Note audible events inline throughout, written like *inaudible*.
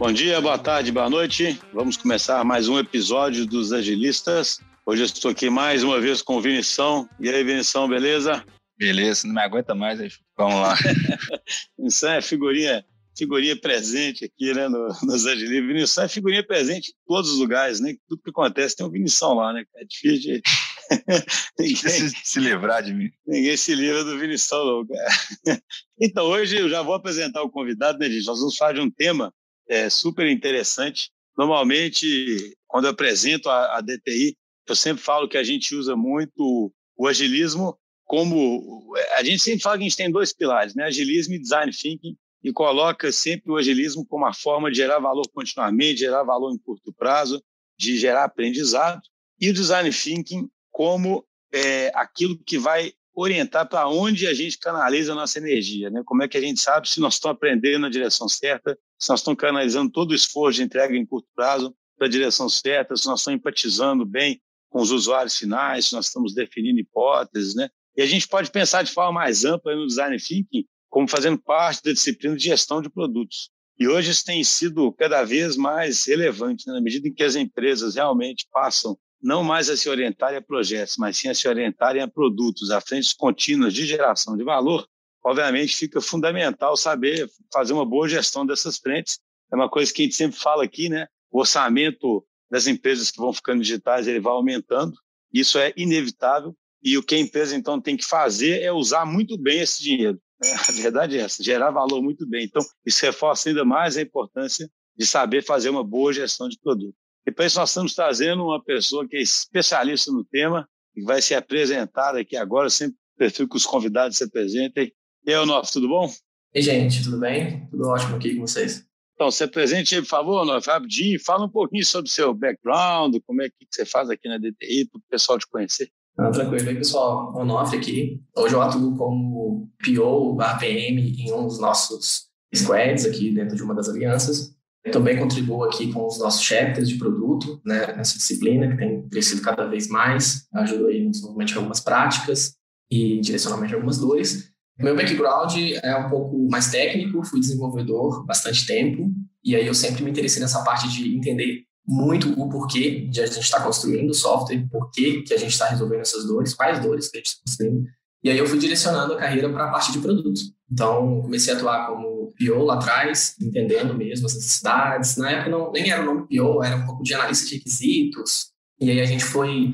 Bom dia, boa tarde, boa noite. Vamos começar mais um episódio dos Agilistas. Hoje eu estou aqui mais uma vez com o Vinição. E aí, Vinição, beleza? Beleza, não me aguenta mais, vamos lá. *laughs* Vinição é figurinha, figurinha presente aqui, né, no, nos Agilistas. Vinição é figurinha presente em todos os lugares, né? Tudo que acontece tem um Vinição lá, né? É difícil de... *laughs* ninguém se, se livrar de mim. Ninguém se livra do Vinição, não, cara. *laughs* Então, hoje eu já vou apresentar o convidado, né, gente? Nós vamos falar de um tema é, super interessante. Normalmente, quando eu apresento a, a DTI, eu sempre falo que a gente usa muito o agilismo como a gente sempre fala que a gente tem dois pilares, né? Agilismo e design thinking, e coloca sempre o agilismo como uma forma de gerar valor continuamente, gerar valor em curto prazo, de gerar aprendizado, e o design thinking como é, aquilo que vai orientar para onde a gente canaliza a nossa energia, né? Como é que a gente sabe se nós estamos aprendendo na direção certa, se nós estamos canalizando todo o esforço de entrega em curto prazo para a direção certa, se nós estamos empatizando bem com os usuários finais, se nós estamos definindo hipóteses, né? E a gente pode pensar de forma mais ampla no design thinking como fazendo parte da disciplina de gestão de produtos. E hoje isso tem sido cada vez mais relevante, né? na medida em que as empresas realmente passam não mais a se orientarem a projetos, mas sim a se orientarem a produtos, a frentes contínuas de geração de valor, obviamente fica fundamental saber fazer uma boa gestão dessas frentes. É uma coisa que a gente sempre fala aqui, né? O orçamento das empresas que vão ficando digitais ele vai aumentando. Isso é inevitável e o que a empresa então tem que fazer é usar muito bem esse dinheiro. Né? *laughs* A verdade é essa, gerar valor muito bem. Então isso reforça ainda mais a importância de saber fazer uma boa gestão de produto. E para isso nós estamos trazendo uma pessoa que é especialista no tema e vai se apresentar aqui agora. Sempre prefiro que os convidados se apresentem. E aí, Onofre, tudo bom? Ei, gente, tudo bem? Tudo ótimo aqui com vocês. Então, se apresente aí, por favor, Onofre, rapidinho. Fala um pouquinho sobre o seu background, como é que você faz aqui na DTI, para o pessoal te conhecer. Ah, tranquilo. Aí, pessoal, Onofre aqui. Hoje eu atuo como PO, APM em um dos nossos squads aqui dentro de uma das alianças. Também contribuo aqui com os nossos chapters de produto, né, nessa disciplina que tem crescido cada vez mais. Ajudo aí no desenvolvimento de algumas práticas e direcionamento de algumas dores. Meu background é um pouco mais técnico, fui desenvolvedor bastante tempo, e aí eu sempre me interessei nessa parte de entender muito o porquê de a gente estar tá construindo software, porquê que a gente está resolvendo essas dores, quais dores que a gente está construindo. E aí eu fui direcionando a carreira para a parte de produto. Então, comecei a atuar como PO lá atrás, entendendo mesmo as necessidades. Na época não, nem era o nome PO, era um pouco de analista de requisitos. E aí a gente foi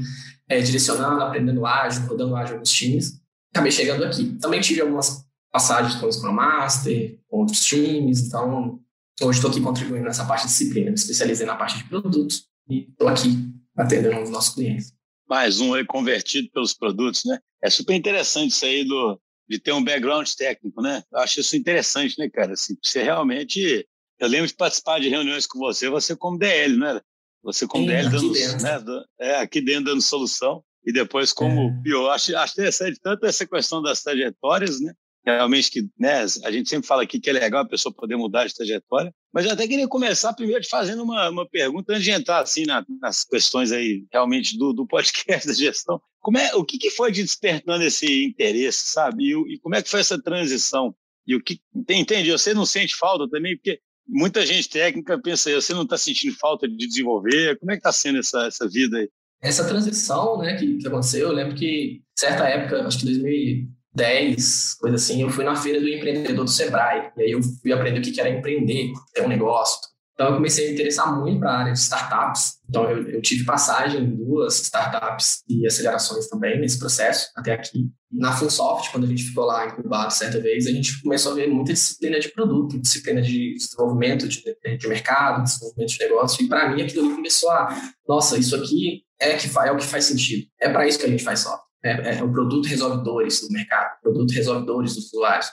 é, direcionando, aprendendo ágil, rodando ágil nos times acabei chegando aqui. Também tive algumas passagens com o Scrum Master, com outros times, então hoje estou aqui contribuindo nessa parte de disciplina. Me especializei na parte de produtos e estou aqui atendendo os nossos clientes. Mais um aí convertido pelos produtos, né? É super interessante isso aí do, de ter um background técnico, né? Eu acho isso interessante, né, cara? Assim, você realmente... Eu lembro de participar de reuniões com você, você como DL, né? Você como Sim, DL dando, né, é, aqui dentro dando solução e depois como é. pior. Acho, acho interessante tanto essa questão das trajetórias, né? Realmente que né, a gente sempre fala aqui que é legal a pessoa poder mudar de trajetória, mas eu até queria começar primeiro te fazendo uma, uma pergunta antes de entrar assim na, nas questões aí realmente do, do podcast *laughs* da gestão. Como é, o que, que foi te despertando esse interesse, sabe? E, e como é que foi essa transição? E o que entende? Você não sente falta também porque muita gente técnica pensa, você não está sentindo falta de desenvolver? Como é que está sendo essa, essa vida aí? essa transição né, que, que aconteceu, eu lembro que, certa época, acho que 2010, coisa assim, eu fui na feira do empreendedor do Sebrae, e aí eu fui aprender o que era empreender, ter um negócio. Então, eu comecei a me interessar muito para a área de startups. Então, eu, eu, tive passagem em duas startups e acelerações também nesse processo, até aqui. Na Funsoft, quando a gente ficou lá incubado certa vez, a gente começou a ver muita disciplina de produto, disciplina de desenvolvimento de, de mercado, desenvolvimento de negócio. E para mim, aquilo começou a, nossa, isso aqui é, que faz, é o que faz sentido. É para isso que a gente faz software. É, é, o produto resolve dores do mercado, o produto resolve dores dos usuários.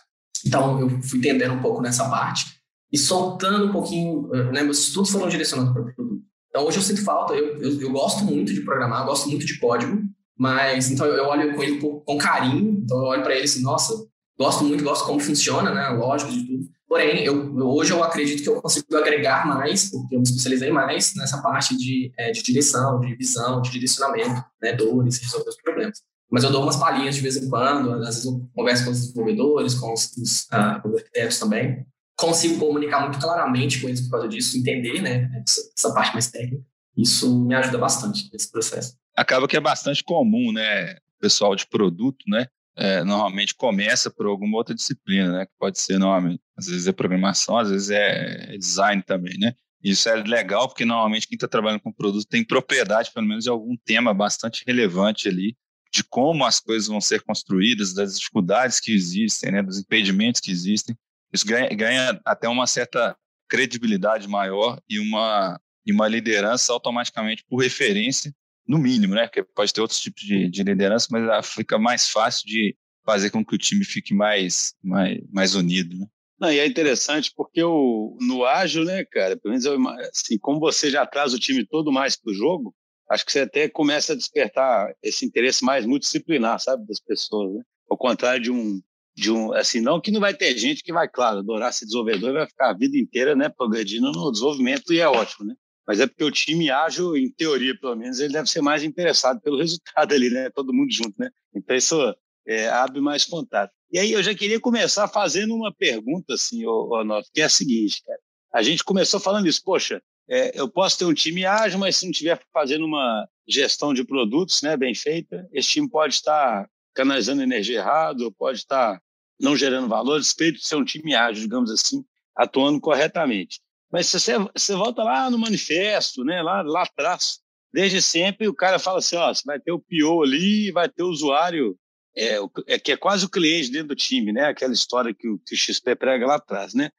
Então, eu fui entendendo um pouco nessa parte e soltando um pouquinho, né, meus estudos foram direcionados para o produto. Então, hoje eu sinto falta, eu, eu, eu, gosto muito de programar, eu gosto muito de código, mas então eu olho com ele com carinho, então eu olho para ele assim, nossa, gosto muito, gosto como funciona, né, lógico de tudo, Porém, eu, hoje eu acredito que eu consigo agregar mais, porque eu me especializei mais nessa parte de, é, de direção, de visão, de direcionamento, né, dores, resolver os problemas. Mas eu dou umas palhinhas de vez em quando, às vezes eu converso com os desenvolvedores, com os, os, ah, os arquitetos também. consigo comunicar muito claramente com eles por causa disso, entender, né, essa, essa parte mais técnica. Isso me ajuda bastante nesse processo. Acaba que é bastante comum, né, pessoal de produto, né, é, normalmente começa por alguma outra disciplina, né, que pode ser, normalmente, às vezes é programação, às vezes é design também, né. Isso é legal porque normalmente quem está trabalhando com produto tem propriedade, pelo menos, de algum tema bastante relevante ali, de como as coisas vão ser construídas, das dificuldades que existem, né, dos impedimentos que existem. Isso ganha, ganha até uma certa credibilidade maior e uma, e uma liderança automaticamente por referência, no mínimo, né? Porque pode ter outros tipos de, de liderança, mas fica mais fácil de fazer com que o time fique mais, mais, mais unido, né? Não, e é interessante porque o, no ágil, né, cara, pelo menos eu, assim, como você já traz o time todo mais para o jogo, acho que você até começa a despertar esse interesse mais multidisciplinar, sabe, das pessoas, né? Ao contrário de um, de um, assim, não que não vai ter gente que vai, claro, adorar ser desenvolvedor e vai ficar a vida inteira, né, progredindo no desenvolvimento e é ótimo, né? Mas é porque o time ágil, em teoria, pelo menos, ele deve ser mais interessado pelo *laughs* resultado ali, né? Todo mundo junto, né? Então isso é, abre mais contato. E aí eu já queria começar fazendo uma pergunta, assim, Noto, que é a seguinte, cara. A gente começou falando isso, poxa, é, eu posso ter um time ágil, mas se não estiver fazendo uma gestão de produtos né, bem feita, esse time pode estar canalizando energia errado, pode estar não gerando valor, respeito de ser um time ágil, digamos assim, atuando corretamente. Mas se você, você volta lá no manifesto, né, lá, lá atrás, desde sempre o cara fala assim, ó, você vai ter o PO ali, vai ter o usuário é, é, que é quase o cliente dentro do time, né? Aquela história que o, que o XP prega lá atrás, né?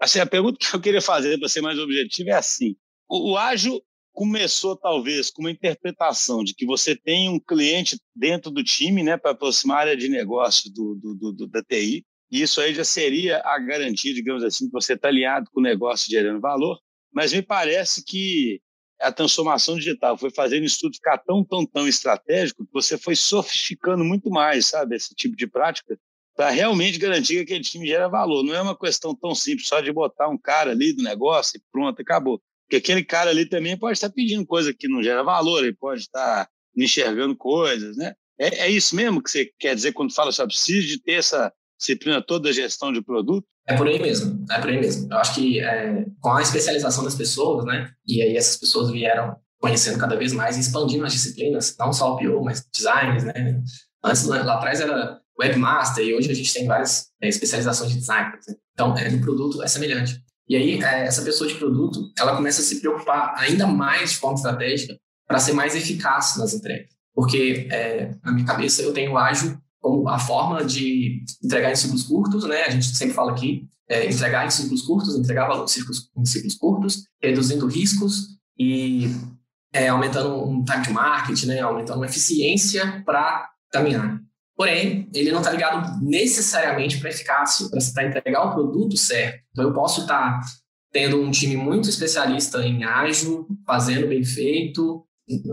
Assim, a pergunta que eu queria fazer para ser mais objetivo é assim: o, o ágil começou talvez com uma interpretação de que você tem um cliente dentro do time, né, para aproximar a área de negócio do, do, do, da TI. E isso aí já seria a garantia, digamos assim, que você está alinhado com o negócio gerando valor. Mas me parece que a transformação digital foi fazendo isso tudo ficar tão, tão, tão estratégico que você foi sofisticando muito mais, sabe, esse tipo de prática para realmente garantir que aquele time gera valor. Não é uma questão tão simples só de botar um cara ali do negócio e pronto, acabou. Porque aquele cara ali também pode estar pedindo coisa que não gera valor, ele pode estar enxergando coisas, né? É, é isso mesmo que você quer dizer quando fala só precisa de ter essa disciplina toda da gestão de produto? É por aí mesmo, é por aí mesmo. Eu acho que é, com a especialização das pessoas, né, e aí essas pessoas vieram conhecendo cada vez mais e expandindo as disciplinas, não só o PO, mas designs, né. Antes, lá atrás era webmaster e hoje a gente tem várias é, especializações de design. Então, é, no produto é semelhante. E aí, é, essa pessoa de produto, ela começa a se preocupar ainda mais de forma estratégica para ser mais eficaz nas entregas. Porque, é, na minha cabeça, eu tenho ágil como a forma de entregar em ciclos curtos, né? A gente sempre fala aqui, é, entregar em ciclos curtos, entregar valor em ciclos, em ciclos curtos, reduzindo riscos e é, aumentando um time to market, né? Aumentando uma eficiência para caminhar. Porém, ele não está ligado necessariamente para eficácia, para entregar o produto certo. Então, eu posso estar tá tendo um time muito especialista em ágil, fazendo bem feito,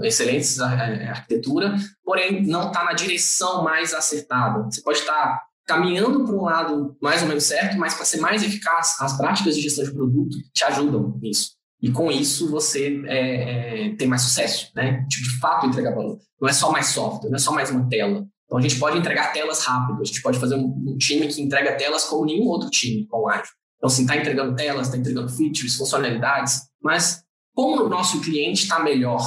excelentes é, arquitetura, porém não está na direção mais acertada. Você pode estar tá caminhando para um lado mais ou menos certo, mas para ser mais eficaz, as práticas de gestão de produto te ajudam nisso. E com isso você é, é, tem mais sucesso, né? De, de fato entregar valor. Não é só mais software, não é só mais uma tela. Então a gente pode entregar telas rápido, a gente pode fazer um, um time que entrega telas como nenhum outro time online. Então, assim, está entregando telas, está entregando features, funcionalidades, mas como o nosso cliente está melhor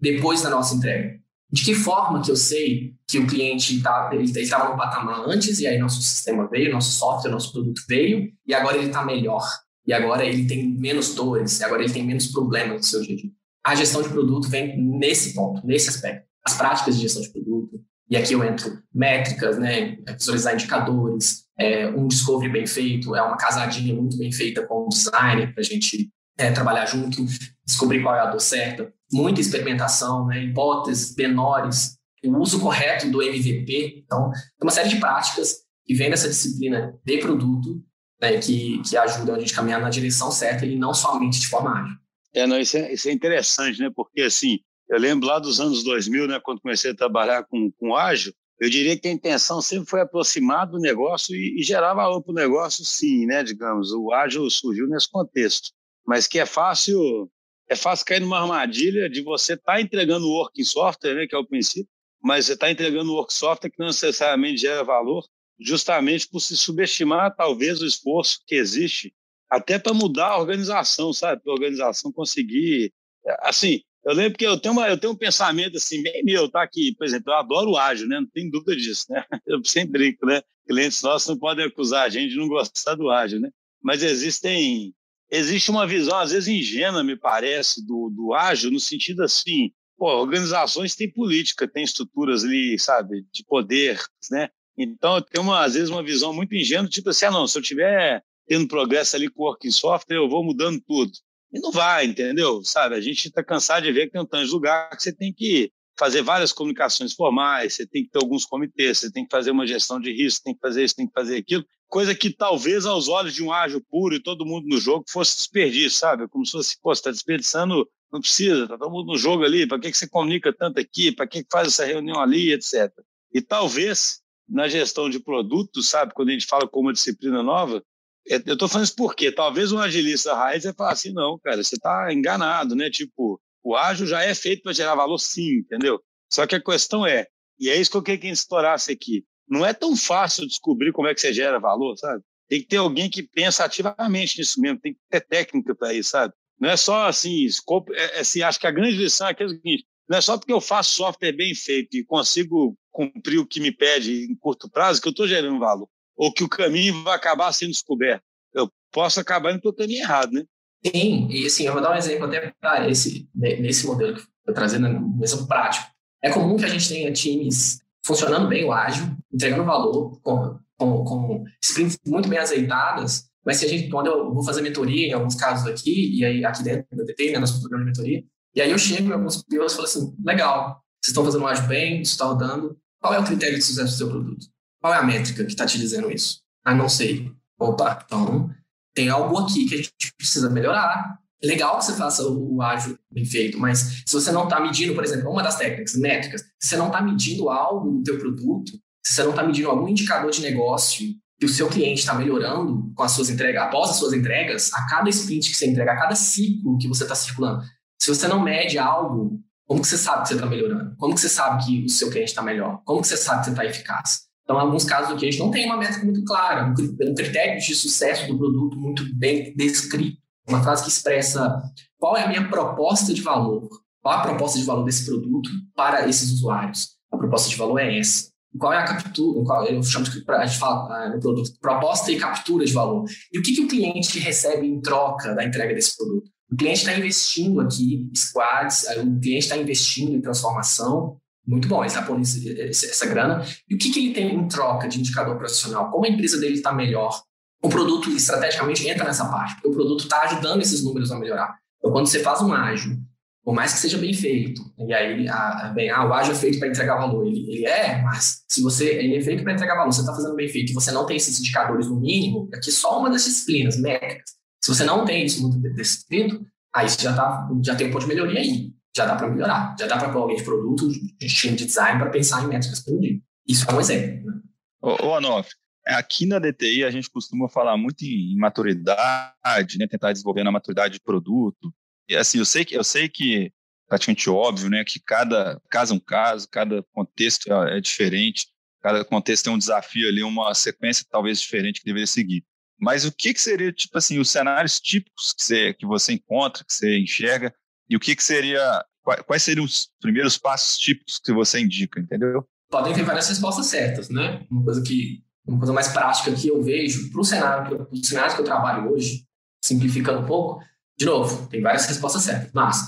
depois da nossa entrega? De que forma que eu sei que o cliente tá, estava no patamar antes e aí nosso sistema veio, nosso software, nosso produto veio e agora ele está melhor e agora ele tem menos dores, e agora ele tem menos problemas no seu dia a dia. A gestão de produto vem nesse ponto, nesse aspecto. As práticas de gestão de produto, e aqui eu entro métricas, né, visualizar indicadores, é, um discovery bem feito, é uma casadinha muito bem feita com o designer para a gente é, trabalhar junto, descobrir qual é a dor certa, muita experimentação, né, hipóteses menores, o uso correto do MVP. Então, tem uma série de práticas que vem dessa disciplina de produto né, que, que ajudam a gente a caminhar na direção certa e não somente de forma ágil. É, não, isso, é, isso é interessante, né? Porque, assim, eu lembro lá dos anos 2000, né, quando comecei a trabalhar com, com ágil, eu diria que a intenção sempre foi aproximar do negócio e, e gerar valor para o negócio, sim, né? Digamos, o ágil surgiu nesse contexto mas que é fácil é fácil cair numa armadilha de você estar tá entregando o work software, né, que é o princípio, mas você está entregando work software que não necessariamente gera valor, justamente por se subestimar talvez o esforço que existe até para mudar a organização, sabe? Para a organização conseguir. Assim, eu lembro que eu tenho, uma, eu tenho um pensamento assim, bem meu, tá? aqui, por exemplo, eu adoro o ágil, né? Não tem dúvida disso, né? *laughs* Eu sempre brinco, né? Clientes nossos não podem acusar a gente de não gostar do ágil, né? Mas existem. Existe uma visão, às vezes ingênua, me parece, do, do ágil, no sentido assim, pô, organizações têm política, têm estruturas ali, sabe, de poder, né? Então, eu tenho, uma, às vezes, uma visão muito ingênua, tipo assim, ah, não, se eu tiver tendo progresso ali com o working software, eu vou mudando tudo. E não vai, entendeu? Sabe, a gente está cansado de ver que tem um tanto de lugar que você tem que fazer várias comunicações formais, você tem que ter alguns comitês, você tem que fazer uma gestão de risco, tem que fazer isso, tem que fazer aquilo. Coisa que talvez aos olhos de um ágil puro e todo mundo no jogo fosse desperdício, sabe? Como se fosse, pô, você está desperdiçando, não precisa, está todo mundo no jogo ali, para que, que você comunica tanto aqui, para que, que faz essa reunião ali, etc. E talvez na gestão de produtos, sabe, quando a gente fala com uma disciplina nova, eu estou falando isso porque talvez um agilista raiz vai falar assim, não, cara, você está enganado, né? Tipo, o ágil já é feito para gerar valor sim, entendeu? Só que a questão é, e é isso que eu queria que estourasse aqui, não é tão fácil descobrir como é que você gera valor, sabe? Tem que ter alguém que pensa ativamente nisso mesmo, tem que ter técnica para isso, sabe? Não é só assim, escopo, é, é, assim, acho que a grande lição aqui é o seguinte, não é só porque eu faço software bem feito e consigo cumprir o que me pede em curto prazo que eu estou gerando valor ou que o caminho vai acabar sendo descoberto. Eu posso acabar indo pelo caminho errado, né? Sim, e assim, eu vou dar um exemplo até para esse, nesse modelo que eu estou trazendo, um exemplo prático. É comum que a gente tenha times funcionando bem o ágil, entregando valor, com, com, com sprints muito bem azeitadas, mas se a gente, quando eu vou fazer mentoria, em alguns casos aqui, e aí aqui dentro do DT, né, nosso programa de mentoria, e aí eu chego em alguns pilotos e falo assim, legal, vocês estão fazendo o ágil bem, isso está rodando, qual é o critério de sucesso do seu produto? Qual é a métrica que está te dizendo isso? Ah, não sei. Opa, então tem algo aqui que a gente precisa melhorar. É legal que você faça o, o ágil bem feito, mas se você não está medindo, por exemplo, uma das técnicas, métricas, se você não está medindo algo no teu produto, se você não está medindo algum indicador de negócio que o seu cliente está melhorando com as suas entregas, após as suas entregas, a cada sprint que você entrega, a cada ciclo que você está circulando, se você não mede algo, como que você sabe que você está melhorando? Como que você sabe que o seu cliente está melhor? Como que você sabe que você está eficaz? Então, em alguns casos aqui, a gente não tem uma métrica muito clara, um critério de sucesso do produto muito bem descrito. Uma frase que expressa qual é a minha proposta de valor, qual a proposta de valor desse produto para esses usuários. A proposta de valor é essa. Qual é a captura, qual, eu chamo de, a gente fala ah, produto, proposta e captura de valor. E o que, que o cliente recebe em troca da entrega desse produto? O cliente está investindo aqui, squads, o cliente está investindo em transformação, muito bom, ele está pondo essa grana. E o que, que ele tem em troca de indicador profissional? Como a empresa dele está melhor? O produto estrategicamente entra nessa parte, porque o produto está ajudando esses números a melhorar. Então, quando você faz um ágil, por mais que seja bem feito, e aí, a, bem, ah, o ágil é feito para entregar valor. Ele, ele é, mas se você ele é feito para entregar valor, você está fazendo bem feito e você não tem esses indicadores no mínimo, aqui só uma das disciplinas, métricas. Se você não tem isso muito descrito, aí você já, tá, já tem um ponto de melhoria aí já dá para melhorar. Já dá para alguém de produto, de time de design, para pensar em métricas por dia. Isso é um exemplo. Né? Ô, ô Anof, aqui na DTI a gente costuma falar muito em maturidade, né? tentar desenvolver na maturidade de produto. E assim, eu sei que, eu sei que praticamente óbvio, né, que cada caso é um caso, cada contexto é, é diferente, cada contexto tem um desafio ali, uma sequência talvez diferente que deveria seguir. Mas o que, que seria, tipo assim, os cenários típicos que você, que você encontra, que você enxerga, e o que, que seria, quais seriam os primeiros passos típicos que você indica, entendeu? Podem ter várias respostas certas, né? Uma coisa que uma coisa mais prática que eu vejo para o cenário, cenário que eu trabalho hoje, simplificando um pouco, de novo, tem várias respostas certas, mas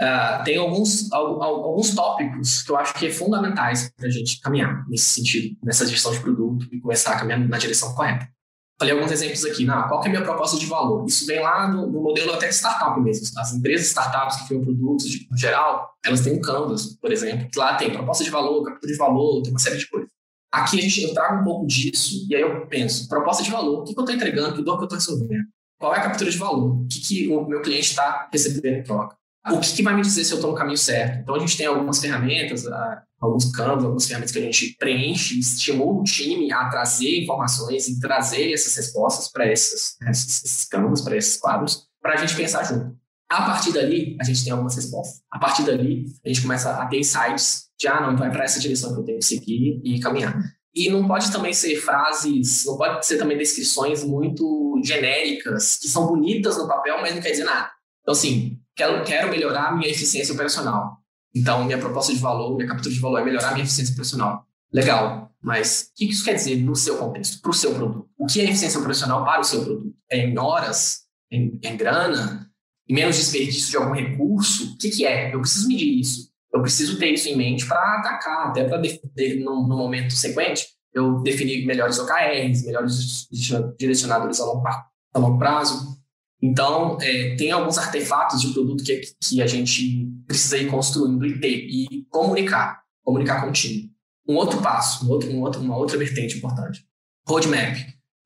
uh, tem alguns, alguns tópicos que eu acho que é fundamentais para a gente caminhar nesse sentido, nessa gestão de produto e começar a caminhar na direção correta. Falei alguns exemplos aqui. Não, qual é a minha proposta de valor? Isso vem lá no, no modelo até de startup mesmo. As empresas startups que criam produtos de, no geral, elas têm um Canvas, por exemplo, que lá tem proposta de valor, captura de valor, tem uma série de coisas. Aqui a gente, eu trago um pouco disso e aí eu penso, proposta de valor, o que, que eu estou entregando, que dor que eu estou resolvendo? Qual é a captura de valor? O que, que o meu cliente está recebendo em troca? O que, que vai me dizer se eu estou no caminho certo? Então a gente tem algumas ferramentas, alguns campos, algumas ferramentas que a gente preenche, estimula o time a trazer informações e trazer essas respostas para esses, esses campos, para esses quadros, para a gente pensar junto. A partir dali, a gente tem algumas respostas. A partir dali, a gente começa a ter insights de, ah, não, então é para essa direção que eu tenho que seguir e caminhar. E não pode também ser frases, não pode ser também descrições muito genéricas, que são bonitas no papel, mas não quer dizer nada. Então, assim, quero, quero melhorar minha eficiência operacional. Então, minha proposta de valor, minha captura de valor é melhorar minha eficiência operacional. Legal, mas o que isso quer dizer no seu contexto, para o seu produto? O que é eficiência operacional para o seu produto? É em horas? Em, em grana? Em menos desperdício de algum recurso? O que, que é? Eu preciso medir isso. Eu preciso ter isso em mente para atacar, até para, no, no momento sequente, eu definir melhores OKRs, melhores direcionadores a longo, a longo prazo. Então, é, tem alguns artefatos de produto que, que a gente precisa ir construindo e ter, e comunicar, comunicar com o time. Um outro passo, um outro, um outro, uma outra vertente importante. Roadmap.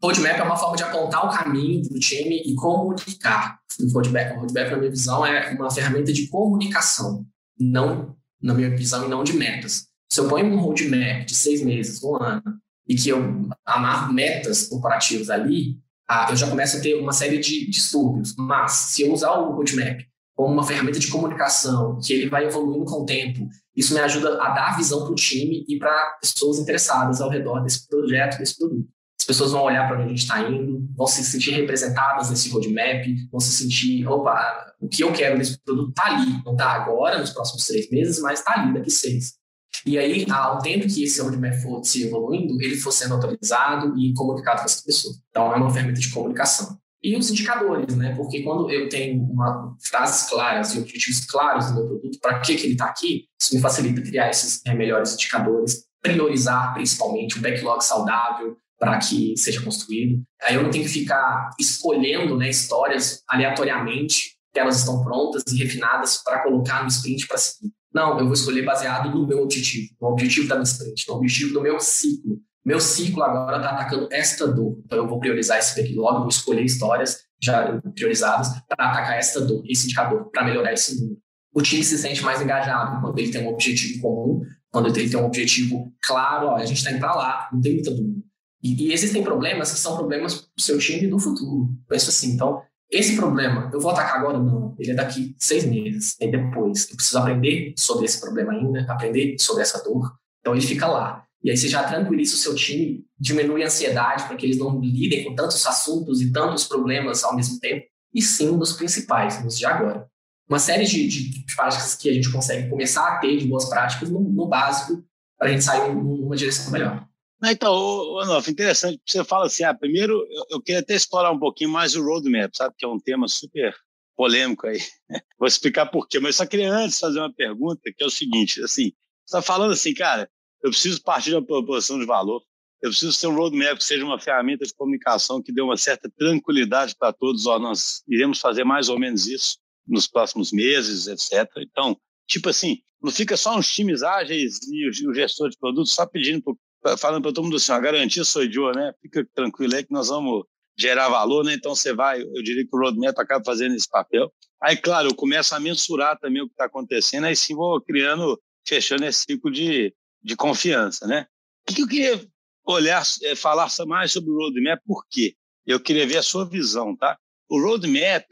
Roadmap é uma forma de apontar o caminho para o time e comunicar. O roadmap, roadmap, na minha visão, é uma ferramenta de comunicação, não, na minha visão, e não de metas. Se eu ponho um roadmap de seis meses, um ano, e que eu amarro metas corporativas ali, ah, eu já começo a ter uma série de distúrbios. Mas, se eu usar o roadmap como uma ferramenta de comunicação, que ele vai evoluindo com o tempo, isso me ajuda a dar visão para o time e para pessoas interessadas ao redor desse projeto, desse produto. As pessoas vão olhar para onde a gente está indo, vão se sentir representadas nesse roadmap, vão se sentir, opa, o que eu quero nesse produto está ali, não está agora, nos próximos três meses, mas está ali daqui seis. E aí, ao tempo que esse roadmap for se evoluindo, ele for sendo atualizado e comunicado com essas pessoas. Então, é uma ferramenta de comunicação. E os indicadores, né? Porque quando eu tenho uma, frases claras e objetivos claros do meu produto, para que, que ele está aqui, isso me facilita criar esses é, melhores indicadores, priorizar principalmente um backlog saudável para que seja construído. Aí eu não tenho que ficar escolhendo né, histórias aleatoriamente, que elas estão prontas e refinadas para colocar no sprint para seguir. Não, eu vou escolher baseado no meu objetivo, no objetivo da minha sprint, no objetivo do meu ciclo. Meu ciclo agora está atacando esta dor. Então eu vou priorizar esse backlog, vou escolher histórias já priorizadas para atacar esta dor, esse indicador, para melhorar esse número. O time se sente mais engajado quando ele tem um objetivo comum, quando ele tem um objetivo claro, ó, a gente está indo para lá, não tem muita dúvida. E, e, existem problemas que são problemas do seu time do futuro. Penso assim, então, esse problema, eu vou atacar agora? Não. Ele é daqui seis meses. E depois, eu preciso aprender sobre esse problema ainda, aprender sobre essa dor. Então, ele fica lá. E aí você já tranquiliza o seu time, diminui a ansiedade para que eles não lidem com tantos assuntos e tantos problemas ao mesmo tempo. E sim nos principais, nos de agora. Uma série de, de, de práticas que a gente consegue começar a ter de boas práticas no, no básico para a gente sair numa direção melhor. Então, Anof, interessante, você fala assim, ah, primeiro eu, eu, queria até explorar um pouquinho mais o roadmap, sabe, que é um tema super polêmico aí. *laughs* Vou explicar por quê, mas só queria antes fazer uma pergunta, que é o seguinte, assim, você está falando assim, cara, eu preciso partir de uma proposição de valor, eu preciso ter um roadmap que seja uma ferramenta de comunicação que dê uma certa tranquilidade para todos, ó, nós iremos fazer mais ou menos isso nos próximos meses, etc. Então, tipo assim, não fica só uns times ágeis e o gestor de produtos só pedindo falando para todo mundo assim, a garantia sou eu, né? Fica tranquilo aí que nós vamos gerar valor, né? Então você vai, eu diria que o roadmap acaba fazendo esse papel. Aí, claro, eu começo a mensurar também o que está acontecendo, aí sim vou criando, fechando esse ciclo de, de confiança, né? O que eu queria olhar, é, falar mais sobre o roadmap, por quê? Eu queria ver a sua visão, tá? O roadmap,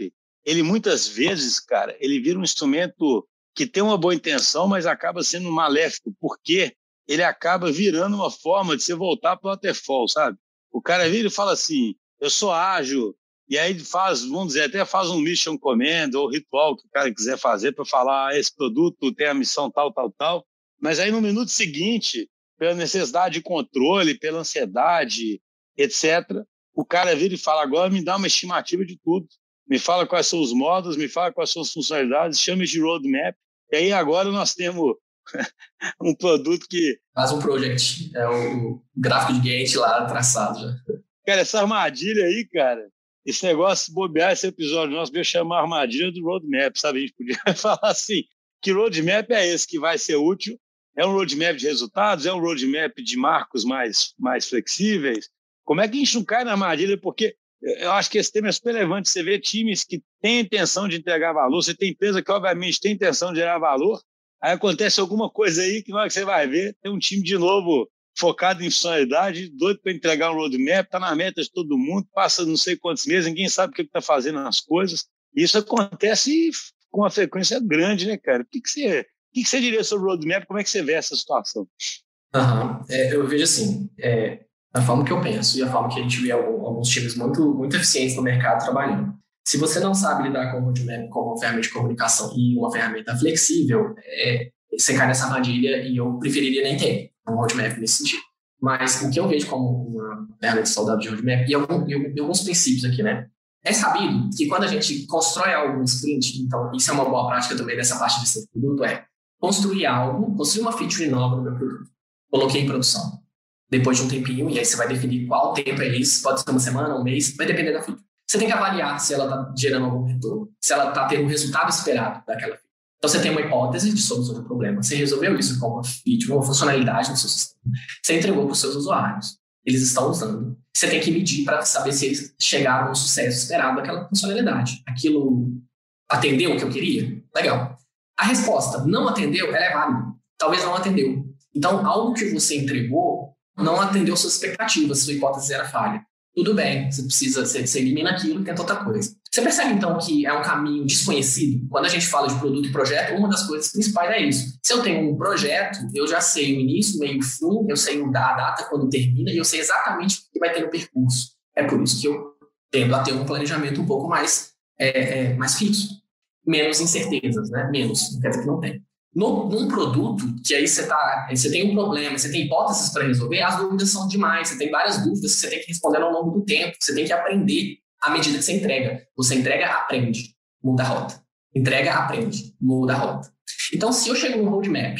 ele muitas vezes, cara, ele vira um instrumento que tem uma boa intenção, mas acaba sendo maléfico, porque ele acaba virando uma forma de você voltar para o waterfall, sabe? O cara vira e fala assim, eu sou ágil, e aí faz, vamos dizer, até faz um mission command ou ritual que o cara quiser fazer para falar, ah, esse produto tem a missão tal, tal, tal, mas aí no minuto seguinte, pela necessidade de controle, pela ansiedade, etc., o cara vira e fala, agora me dá uma estimativa de tudo, me fala quais são os modos, me fala quais são as funcionalidades, chame de roadmap, e aí agora nós temos *laughs* um produto que. Faz um project. É o gráfico de Gantt lá traçado já. Cara, essa armadilha aí, cara, esse negócio, bobear esse episódio nosso, veio chamar armadilha do roadmap, sabe? A gente podia *laughs* falar assim: que roadmap é esse que vai ser útil? É um roadmap de resultados? É um roadmap de marcos mais, mais flexíveis? Como é que a gente não cai na armadilha? Porque eu acho que esse tema é super relevante. Você vê times que têm intenção de entregar valor, você tem empresa que, obviamente, tem intenção de gerar valor, Aí acontece alguma coisa aí que você vai ver, tem um time de novo focado em funcionalidade, doido para entregar um roadmap, está na meta de todo mundo, passa não sei quantos meses, ninguém sabe o que está fazendo nas coisas. Isso acontece com uma frequência grande, né, cara? O que, que, você, o que, que você diria sobre o roadmap? Como é que você vê essa situação? Uhum. É, eu vejo assim, é, a forma que eu penso e a forma que a gente vê alguns times muito, muito eficientes no mercado trabalhando. Se você não sabe lidar com o roadmap como uma ferramenta de comunicação e uma ferramenta flexível, é, você cai nessa armadilha e eu preferiria nem ter um roadmap nesse sentido. Mas o que eu vejo como uma ferramenta saudável de roadmap, e, algum, e alguns princípios aqui, né? É sabido que quando a gente constrói algo no sprint, então isso é uma boa prática também dessa parte de ser produto, é construir algo, construir uma feature nova no meu produto. Coloquei em produção. Depois de um tempinho, e aí você vai definir qual tempo é isso, pode ser uma semana, um mês, vai depender da feature. Você tem que avaliar se ela está gerando algum retorno, se ela está tendo o resultado esperado daquela feature. Então você tem uma hipótese de solução do problema, você resolveu isso com uma feature, uma funcionalidade no seu sistema, você entregou para os seus usuários, eles estão usando. Você tem que medir para saber se eles chegaram ao sucesso esperado daquela funcionalidade. Aquilo atendeu o que eu queria? Legal. A resposta não atendeu, ela é válida. Talvez não atendeu. Então, algo que você entregou não atendeu suas expectativas, sua hipótese era falha tudo bem, você precisa, você, você elimina aquilo e tenta outra coisa. Você percebe então que é um caminho desconhecido? Quando a gente fala de produto e projeto, uma das coisas principais é isso. Se eu tenho um projeto, eu já sei o início, meio e fim, eu sei a data quando termina e eu sei exatamente o que vai ter no percurso. É por isso que eu tendo a ter um planejamento um pouco mais, é, é, mais fixo. Menos incertezas, né? Menos, quer dizer que não tem. No, num produto, que aí você, tá, você tem um problema, você tem hipóteses para resolver, as dúvidas são demais, você tem várias dúvidas que você tem que responder ao longo do tempo, você tem que aprender à medida que você entrega. Você entrega, aprende, muda a rota. Entrega, aprende, muda a rota. Então, se eu chego no roadmap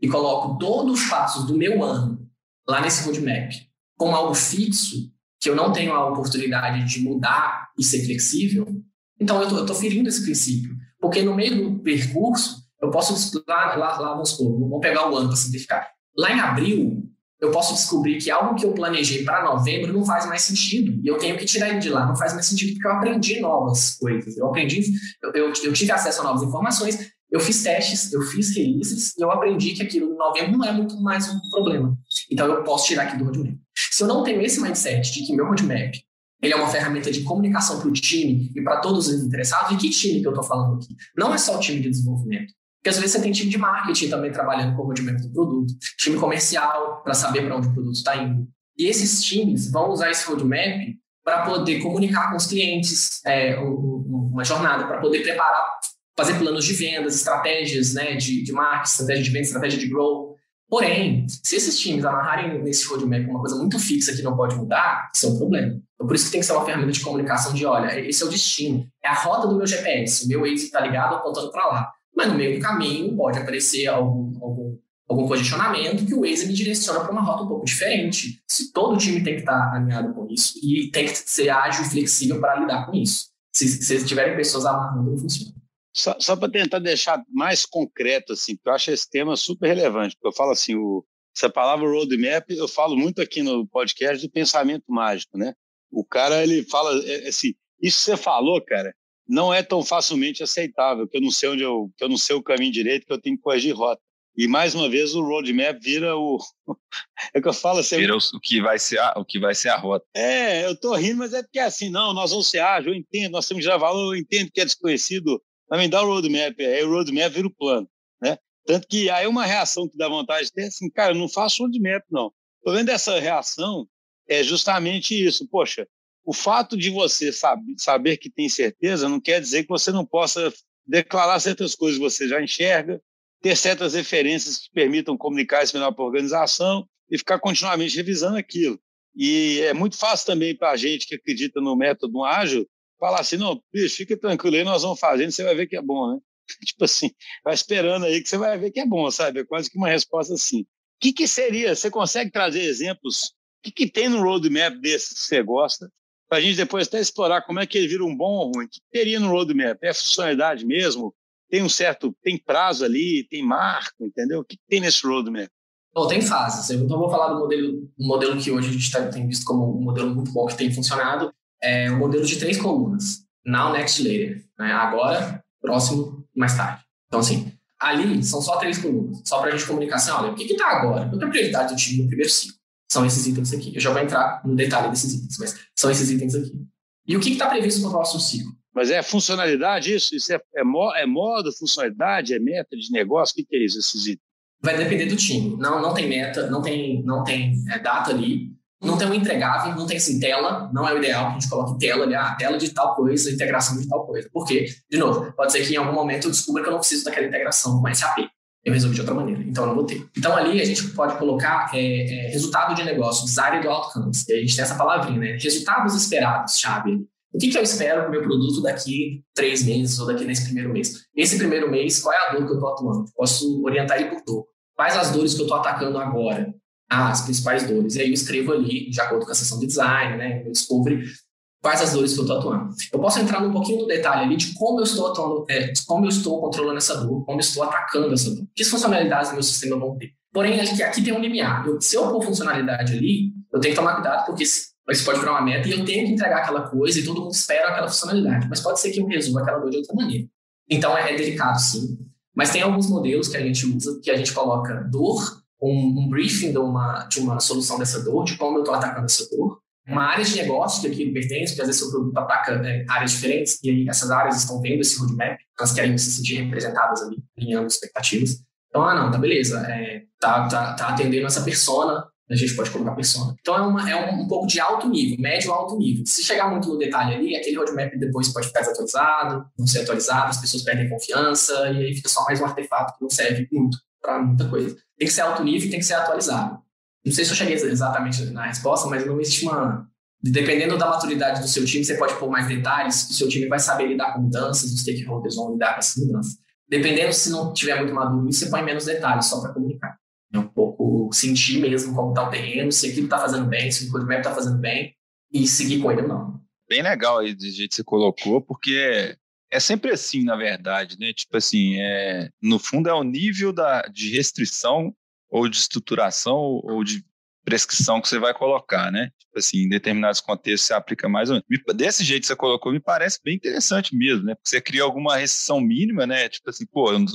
e coloco todos os passos do meu ano lá nesse roadmap como algo fixo, que eu não tenho a oportunidade de mudar e ser flexível, então eu estou ferindo esse princípio. Porque no meio do percurso, eu posso, lá, lá, lá vamos vamos pegar o ano para simplificar. Lá em abril, eu posso descobrir que algo que eu planejei para novembro não faz mais sentido. E eu tenho que tirar ele de lá. Não faz mais sentido porque eu aprendi novas coisas. Eu aprendi, eu, eu, eu tive acesso a novas informações, eu fiz testes, eu fiz releases e eu aprendi que aquilo em novembro não é muito mais um problema. Então eu posso tirar aqui do roadmap. Se eu não tenho esse mindset de que meu roadmap ele é uma ferramenta de comunicação para o time e para todos os interessados, e que time que eu estou falando aqui? Não é só o time de desenvolvimento. Porque às vezes você tem time de marketing também trabalhando com o roadmap do produto, time comercial para saber para onde o produto está indo. E esses times vão usar esse roadmap para poder comunicar com os clientes é, uma jornada, para poder preparar, fazer planos de vendas, estratégias né, de, de marketing, estratégia de venda, estratégia de growth. Porém, se esses times amarrarem nesse roadmap uma coisa muito fixa que não pode mudar, isso é um problema. Então, por isso que tem que ser uma ferramenta de comunicação de, olha, esse é o destino, é a rota do meu GPS, o meu Waze está ligado apontando para lá mas no meio do caminho pode aparecer algum, algum, algum congestionamento que o Waze me direciona para uma rota um pouco diferente. Se todo time tem que estar alinhado com isso e tem que ser ágil e flexível para lidar com isso. Se, se tiverem pessoas amarrando, não funciona. Só, só para tentar deixar mais concreto, assim, porque eu acho esse tema super relevante, porque eu falo assim, o, essa palavra roadmap, eu falo muito aqui no podcast de pensamento mágico, né? O cara, ele fala, é, assim, isso que você falou, cara, não é tão facilmente aceitável, que eu não sei onde eu, que eu não sei o caminho direito, que eu tenho que corrigir rota. E mais uma vez o roadmap vira o *laughs* é que eu falo assim, vira o que vai ser a, o que vai ser a rota. É, eu tô rindo, mas é porque é assim, não, nós vamos ser ágil, eu entendo, nós temos que gerar valor, eu entendo que é desconhecido, mas me dá o roadmap, aí o roadmap vira o plano, né? Tanto que aí uma reação que dá vontade de ter assim, cara, eu não faço roadmap não. Tô vendo essa reação é justamente isso, poxa, o fato de você saber, que tem certeza não quer dizer que você não possa declarar certas coisas que você já enxerga, ter certas referências que permitam comunicar isso melhor para a organização e ficar continuamente revisando aquilo. E é muito fácil também para a gente que acredita no método ágil falar assim, não, bicho, fica tranquilo aí, nós vamos fazendo, você vai ver que é bom, né? *laughs* tipo assim, vai esperando aí que você vai ver que é bom, sabe? É quase que uma resposta assim. O que, que seria? Você consegue trazer exemplos? O que, que tem no roadmap desse que você gosta? Para a gente depois até explorar como é que ele vira um bom ou ruim. O que teria no roadmap? É funcionalidade mesmo? Tem um certo, tem prazo ali, tem marco, entendeu? O que tem nesse roadmap? Bom, tem fases. Então, vou falar do modelo, modelo que hoje a gente tá, tem visto como um modelo muito bom que tem funcionado. É o um modelo de três colunas. Now, next, later. Né? Agora, próximo, mais tarde. Então, assim, ali são só três colunas. Só para a gente comunicar assim, olha, o que está agora? Qual é a prioridade do time no primeiro ciclo? São esses itens aqui. Eu já vou entrar no detalhe desses itens, mas são esses itens aqui. E o que está previsto no próximo ciclo? Mas é funcionalidade isso? Isso é, é, é modo, funcionalidade, é meta de negócio? O que, que é isso, esses itens? vai depender do time. Não, não tem meta, não tem, não tem é, data ali, não tem um entregável, não tem assim, tela, não é o ideal que a gente coloque tela ali, ah, tela de tal coisa, integração de tal coisa. Por quê? De novo, pode ser que em algum momento eu descubra que eu não preciso daquela integração com SAP. Eu resolvi de outra maneira, então eu não vou ter. Então ali a gente pode colocar é, é, resultado de negócio, do outcomes, e a gente tem essa palavrinha, né? Resultados esperados, chave. O que, que eu espero do meu produto daqui três meses ou daqui nesse primeiro mês? Esse primeiro mês, qual é a dor que eu estou atuando? Posso orientar ele por dor. Quais as dores que eu estou atacando agora? Ah, as principais dores. E aí eu escrevo ali, de acordo com a sessão de design, né, meu discovery, quais as dores que eu estou atuando. Eu posso entrar num pouquinho no detalhe ali de como eu estou atuando, é, como eu estou controlando essa dor, como eu estou atacando essa dor, que funcionalidades meu sistema vão ter. Porém, aqui tem um limiar. Eu, se eu pôr funcionalidade ali, eu tenho que tomar cuidado, porque isso pode virar uma meta e eu tenho que entregar aquela coisa e todo mundo espera aquela funcionalidade. Mas pode ser que eu resolva aquela dor de outra maneira. Então, é, é delicado, sim. Mas tem alguns modelos que a gente usa, que a gente coloca dor, um, um briefing de uma, de uma solução dessa dor, de como eu estou atacando essa dor, uma área de negócio que aquilo pertence, porque às vezes o produto ataca né, áreas diferentes, e aí essas áreas estão vendo esse roadmap, elas querem se sentir representadas ali, alinhando expectativas. Então, ah, não, tá beleza, é, tá, tá, tá atendendo essa persona, a gente pode colocar persona. Então, é, uma, é um, um, pouco de alto nível, médio alto nível. Se chegar muito no detalhe ali, aquele roadmap depois pode ficar desatualizado, não ser atualizado, as pessoas perdem confiança, e aí fica só mais um artefato que não serve muito para muita coisa. Tem que ser alto nível tem que ser atualizado. Não sei se eu cheguei exatamente na resposta, mas não existe uma. Dependendo da maturidade do seu time, você pode pôr mais detalhes, o seu time vai saber lidar com mudanças, os stakeholders vão lidar com essas mudanças. Dependendo se não tiver muito maduro, você põe menos detalhes só para comunicar. É um pouco sentir mesmo como está o terreno, se aquilo está fazendo bem, se o roadmap está fazendo bem, e seguir com ele ou não. Bem legal aí do jeito que você colocou, porque é sempre assim, na verdade, né? Tipo assim, é, no fundo é o nível da, de restrição ou de estruturação ou de prescrição que você vai colocar, né? Tipo assim, em determinados contextos você aplica mais ou menos. Desse jeito que você colocou, me parece bem interessante mesmo, né? Porque você cria alguma restrição mínima, né? Tipo assim, pô, eu não,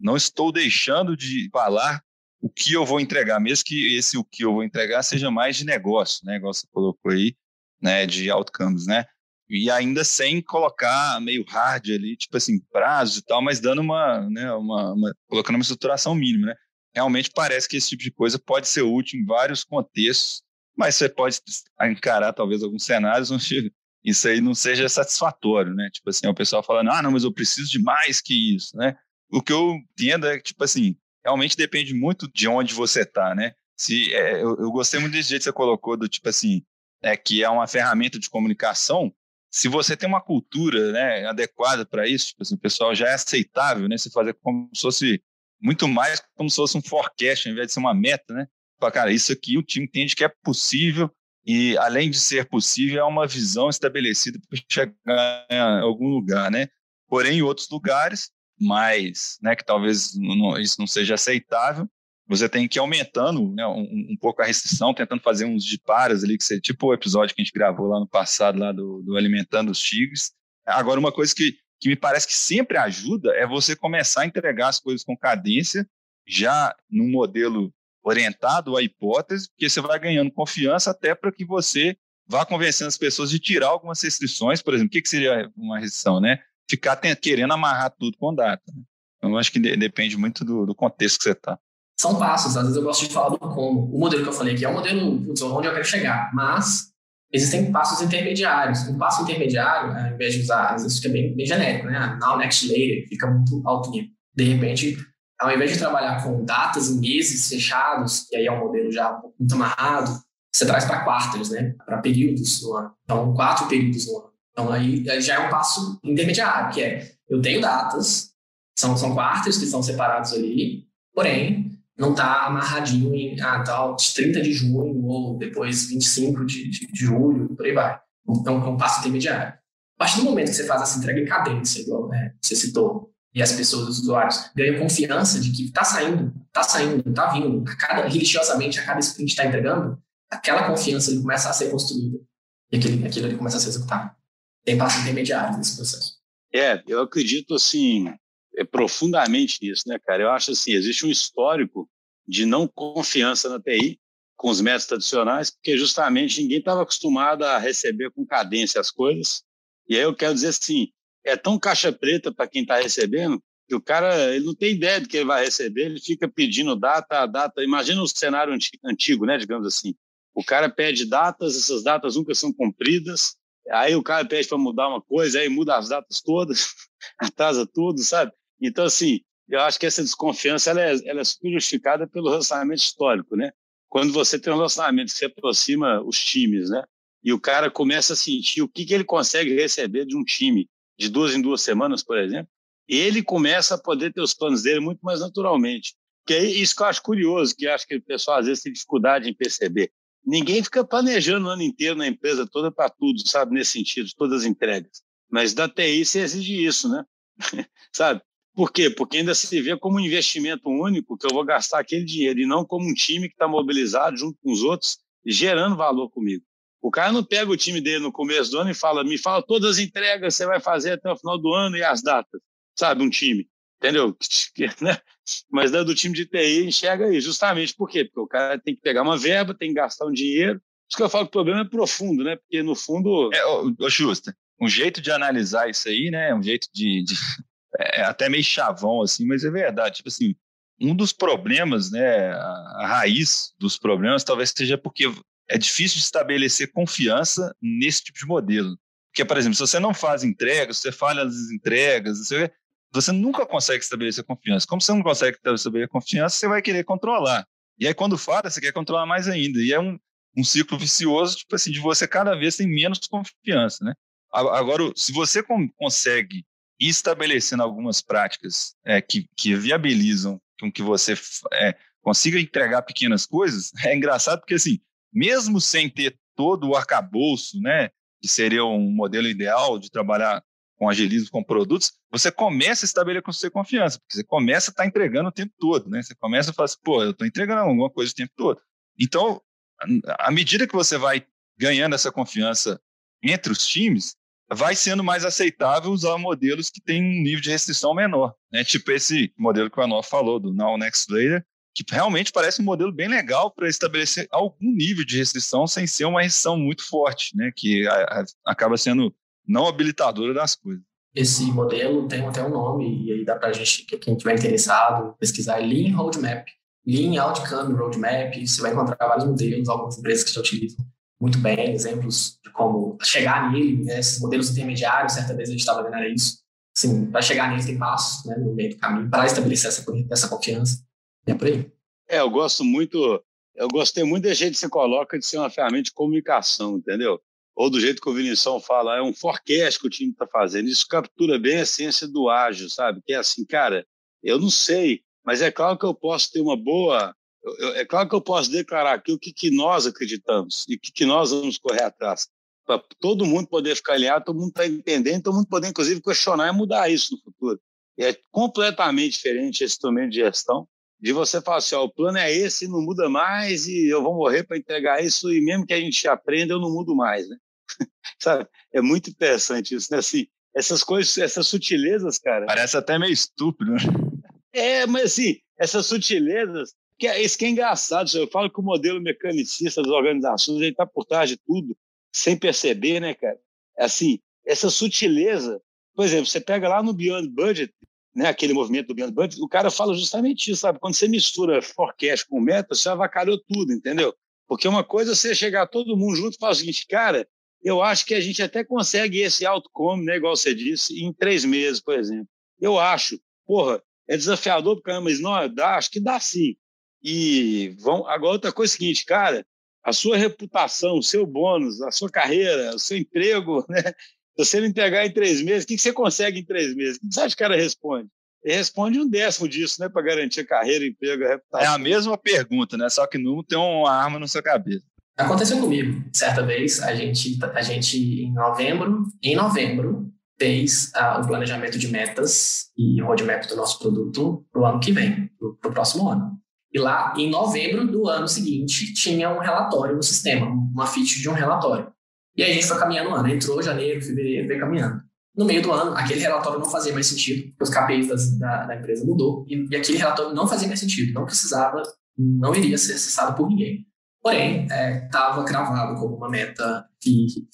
não estou deixando de falar o que eu vou entregar, mesmo que esse o que eu vou entregar seja mais de negócio, né? Igual você colocou aí, né? De outcomes, né? e ainda sem colocar meio hard ali, tipo assim, prazo e tal, mas dando uma, né, uma, uma, colocando uma estruturação mínima, né? Realmente parece que esse tipo de coisa pode ser útil em vários contextos, mas você pode encarar talvez alguns cenários onde *laughs* isso aí não seja satisfatório, né? Tipo assim, o pessoal falando, ah, não, mas eu preciso de mais que isso, né? O que eu entendo é que, tipo assim, realmente depende muito de onde você está, né? Se, é, eu, eu, gostei muito desse jeito que você colocou, do tipo assim, é, que é uma ferramenta de comunicação, se você tem uma cultura né, adequada para isso, tipo assim, o pessoal já é aceitável, né? Você fazer como se fosse muito mais como se fosse um forecast, ao invés de ser uma meta, né? Fala, cara, isso aqui o time entende que é possível e, além de ser possível, é uma visão estabelecida para chegar em algum lugar, né? Porém, em outros lugares, mais, né, que talvez não, isso não seja aceitável, você tem que ir aumentando né, um, um, pouco a restrição, tentando fazer uns diparas ali, que você, tipo o episódio que a gente gravou lá no passado, lá do, do Alimentando os Tigres. Agora, uma coisa que, que me parece que sempre ajuda é você começar a entregar as coisas com cadência, já num modelo orientado à hipótese, porque você vai ganhando confiança até para que você vá convencendo as pessoas de tirar algumas restrições, por exemplo, o que, seria uma restrição, né? Ficar querendo amarrar tudo com data. Né? Então, eu acho que de, depende muito do, do contexto que você está são passos. Às vezes eu gosto de falar do como. O modelo que eu falei aqui é o modelo putz, onde eu quero chegar, mas existem passos intermediários. Um passo intermediário, ao invés de usar, às vezes fica bem, bem genérico, né? Now, next, later, fica muito alto nível. De repente, ao invés de trabalhar com datas em meses fechados, e aí é um modelo já muito amarrado, você traz para quartos, né? Para períodos no ano. Então, quatro períodos no ano. Então, aí já é um passo intermediário, que é, eu tenho datas, são, são quartos que estão separados ali, porém, não está amarradinho em ah, tal, 30 de junho ou depois 25 de, de, de julho, por aí vai. Então, é um passo intermediário. A partir do momento que você faz essa entrega em cadência, igual né, você citou, e as pessoas, os usuários, ganham confiança de que está saindo, está saindo, está vindo, a cada, religiosamente, a cada sprint está entregando, aquela confiança ele começa a ser construída e aquilo, aquilo ele começa a ser executado. Tem passo intermediário nesse processo. É, eu acredito assim, profundamente nisso, né, cara? Eu acho assim, existe um histórico de não confiança na TI com os métodos tradicionais, porque justamente ninguém estava acostumado a receber com cadência as coisas. E aí eu quero dizer assim, é tão caixa preta para quem está recebendo que o cara ele não tem ideia do que ele vai receber, ele fica pedindo data, data. Imagina o cenário antigo, né, digamos assim. O cara pede datas, essas datas nunca são cumpridas. Aí o cara pede para mudar uma coisa, aí muda as datas todas, *laughs* atrasa tudo, sabe? Então, assim, eu acho que essa desconfiança ela é, ela é justificada pelo relacionamento histórico, né? Quando você tem um relacionamento que se aproxima os times, né? E o cara começa a sentir o que, que ele consegue receber de um time de duas em duas semanas, por exemplo, ele começa a poder ter os planos dele muito mais naturalmente. Que é isso que eu acho curioso, que acho que o pessoal às vezes tem dificuldade em perceber. Ninguém fica planejando o ano inteiro na empresa toda para tudo, sabe, nesse sentido, todas as entregas. Mas da TI se exige isso, né? *laughs* sabe? Por quê? Porque ainda se vê como um investimento único que eu vou gastar aquele dinheiro e não como um time que está mobilizado junto com os outros, gerando valor comigo. O cara não pega o time dele no começo do ano e fala, me fala todas as entregas que você vai fazer até o final do ano e as datas sabe, um time, entendeu? *laughs* Né? Mas do time de TI enxerga aí, justamente por quê? Porque o cara tem que pegar uma verba, tem que gastar um dinheiro. Por isso que eu falo que o problema é profundo, né? Porque no fundo. É, Justa, um jeito de analisar isso aí, né? Um jeito de. de é até meio chavão, assim, mas é verdade. Tipo assim, um dos problemas, né? A, raiz dos problemas talvez seja porque é difícil de estabelecer confiança nesse tipo de modelo. Porque, por exemplo, se você não faz entregas, você falha nas entregas, você, você nunca consegue estabelecer confiança. Como você não consegue estabelecer confiança, você vai querer controlar. E aí, quando falha, você quer controlar mais ainda. E é um, um ciclo vicioso, tipo assim, de você cada vez tem menos confiança, né? Agora, se você consegue estabelecendo algumas práticas é, que, que viabilizam com que você é, consiga entregar pequenas coisas, *laughs* é engraçado porque, assim, mesmo sem ter todo o arcabouço, né, que seria um modelo ideal de trabalhar com agilismo, com produtos, você começa a estabelecer confiança, porque você começa a estar tá entregando o tempo todo, né? Você começa a falar assim, pô, eu estou entregando alguma coisa o tempo todo. Então, à medida que você vai ganhando essa confiança entre os times, vai sendo mais aceitável usar modelos que têm um nível de restrição menor, né? Tipo esse modelo que o Anor falou, do Now Next Later, que realmente parece um modelo bem legal para estabelecer algum nível de restrição sem ser uma restrição muito forte, né? Que a, a, acaba sendo não habilitadora das coisas. Esse modelo tem até um nome, e aí dá para a gente, quem tiver interessado, pesquisar é Lean Roadmap. Lean Outcome Roadmap, você vai encontrar vários modelos, algumas empresas que já utilizam muito bem, exemplos de como chegar nele, né? esses modelos intermediários, certa vez a gente estava vendo isso. Sim, para chegar nele tem passos né, no meio do caminho para estabelecer essa, essa confiança. É por aí. É, eu gosto muito, eu gostei muito da jeito que você coloca de ser uma ferramenta de comunicação, entendeu? ou do jeito que o Vinição fala, é um forecast que o time está fazendo. Isso captura bem a essência do ágil, sabe? Que é assim, cara, eu não sei, mas é claro que eu posso ter uma boa. Eu, é claro que eu posso declarar aqui o que, que nós acreditamos e o que, que nós vamos correr atrás. Para todo mundo poder ficar alinhado, todo mundo está entendendo, todo mundo poder, inclusive, questionar e mudar isso no futuro. E é completamente diferente esse domínio de gestão de você falar assim, ó, o plano é esse, não muda mais e eu vou morrer para entregar isso e mesmo que a gente aprenda, eu não mudo mais, né? *laughs* Sabe? É muito interessante isso, né? Assim, essas coisas, essas sutilezas, cara. Parece até meio estúpido, né? É, mas assim, essas sutilezas, que é, isso que é engraçado. Eu falo que o modelo mecanicista das organizações ele está por trás de tudo, sem perceber, né, cara? É assim, essa sutileza, por exemplo, você pega lá no Beyond Budget, né, aquele movimento do Beyond Budget, o cara fala justamente isso, sabe? Quando você mistura forecast com meta, você avacalhou tudo, entendeu? Porque uma coisa é você chegar todo mundo junto e falar o seguinte, cara, eu acho que a gente até consegue esse outcome, né, igual você disse, em três meses, por exemplo. Eu acho, porra, é desafiador porque mas não dá, acho que dá sim. E vão, agora outra coisa é a seguinte, cara, a sua reputação, o seu bônus, a sua carreira, o seu emprego, *laughs* né? Se você não entregar em três meses, o que você consegue em três meses? O que você acha que o cara responde? Ele responde um décimo disso, né? Para garantir a carreira, emprego, a reputação. É a mesma pergunta, né? Só que não tem uma arma na sua cabeça. Aconteceu comigo. Certa vez, a gente, a gente em novembro, em novembro, fez uh, o planejamento de metas e roadmap do nosso produto para o ano que vem, para o próximo ano. E lá, em novembro do ano seguinte, tinha um relatório no sistema, uma feature de um relatório. E aí a gente foi caminhando o ano. Entrou janeiro, fevereiro, veio caminhando. No meio do ano, aquele relatório não fazia mais sentido, porque os KPIs da, da, empresa mudou, e, e aquele relatório não fazia mais sentido, não precisava, não iria ser acessado por ninguém. Porém, estava é, cravado como uma meta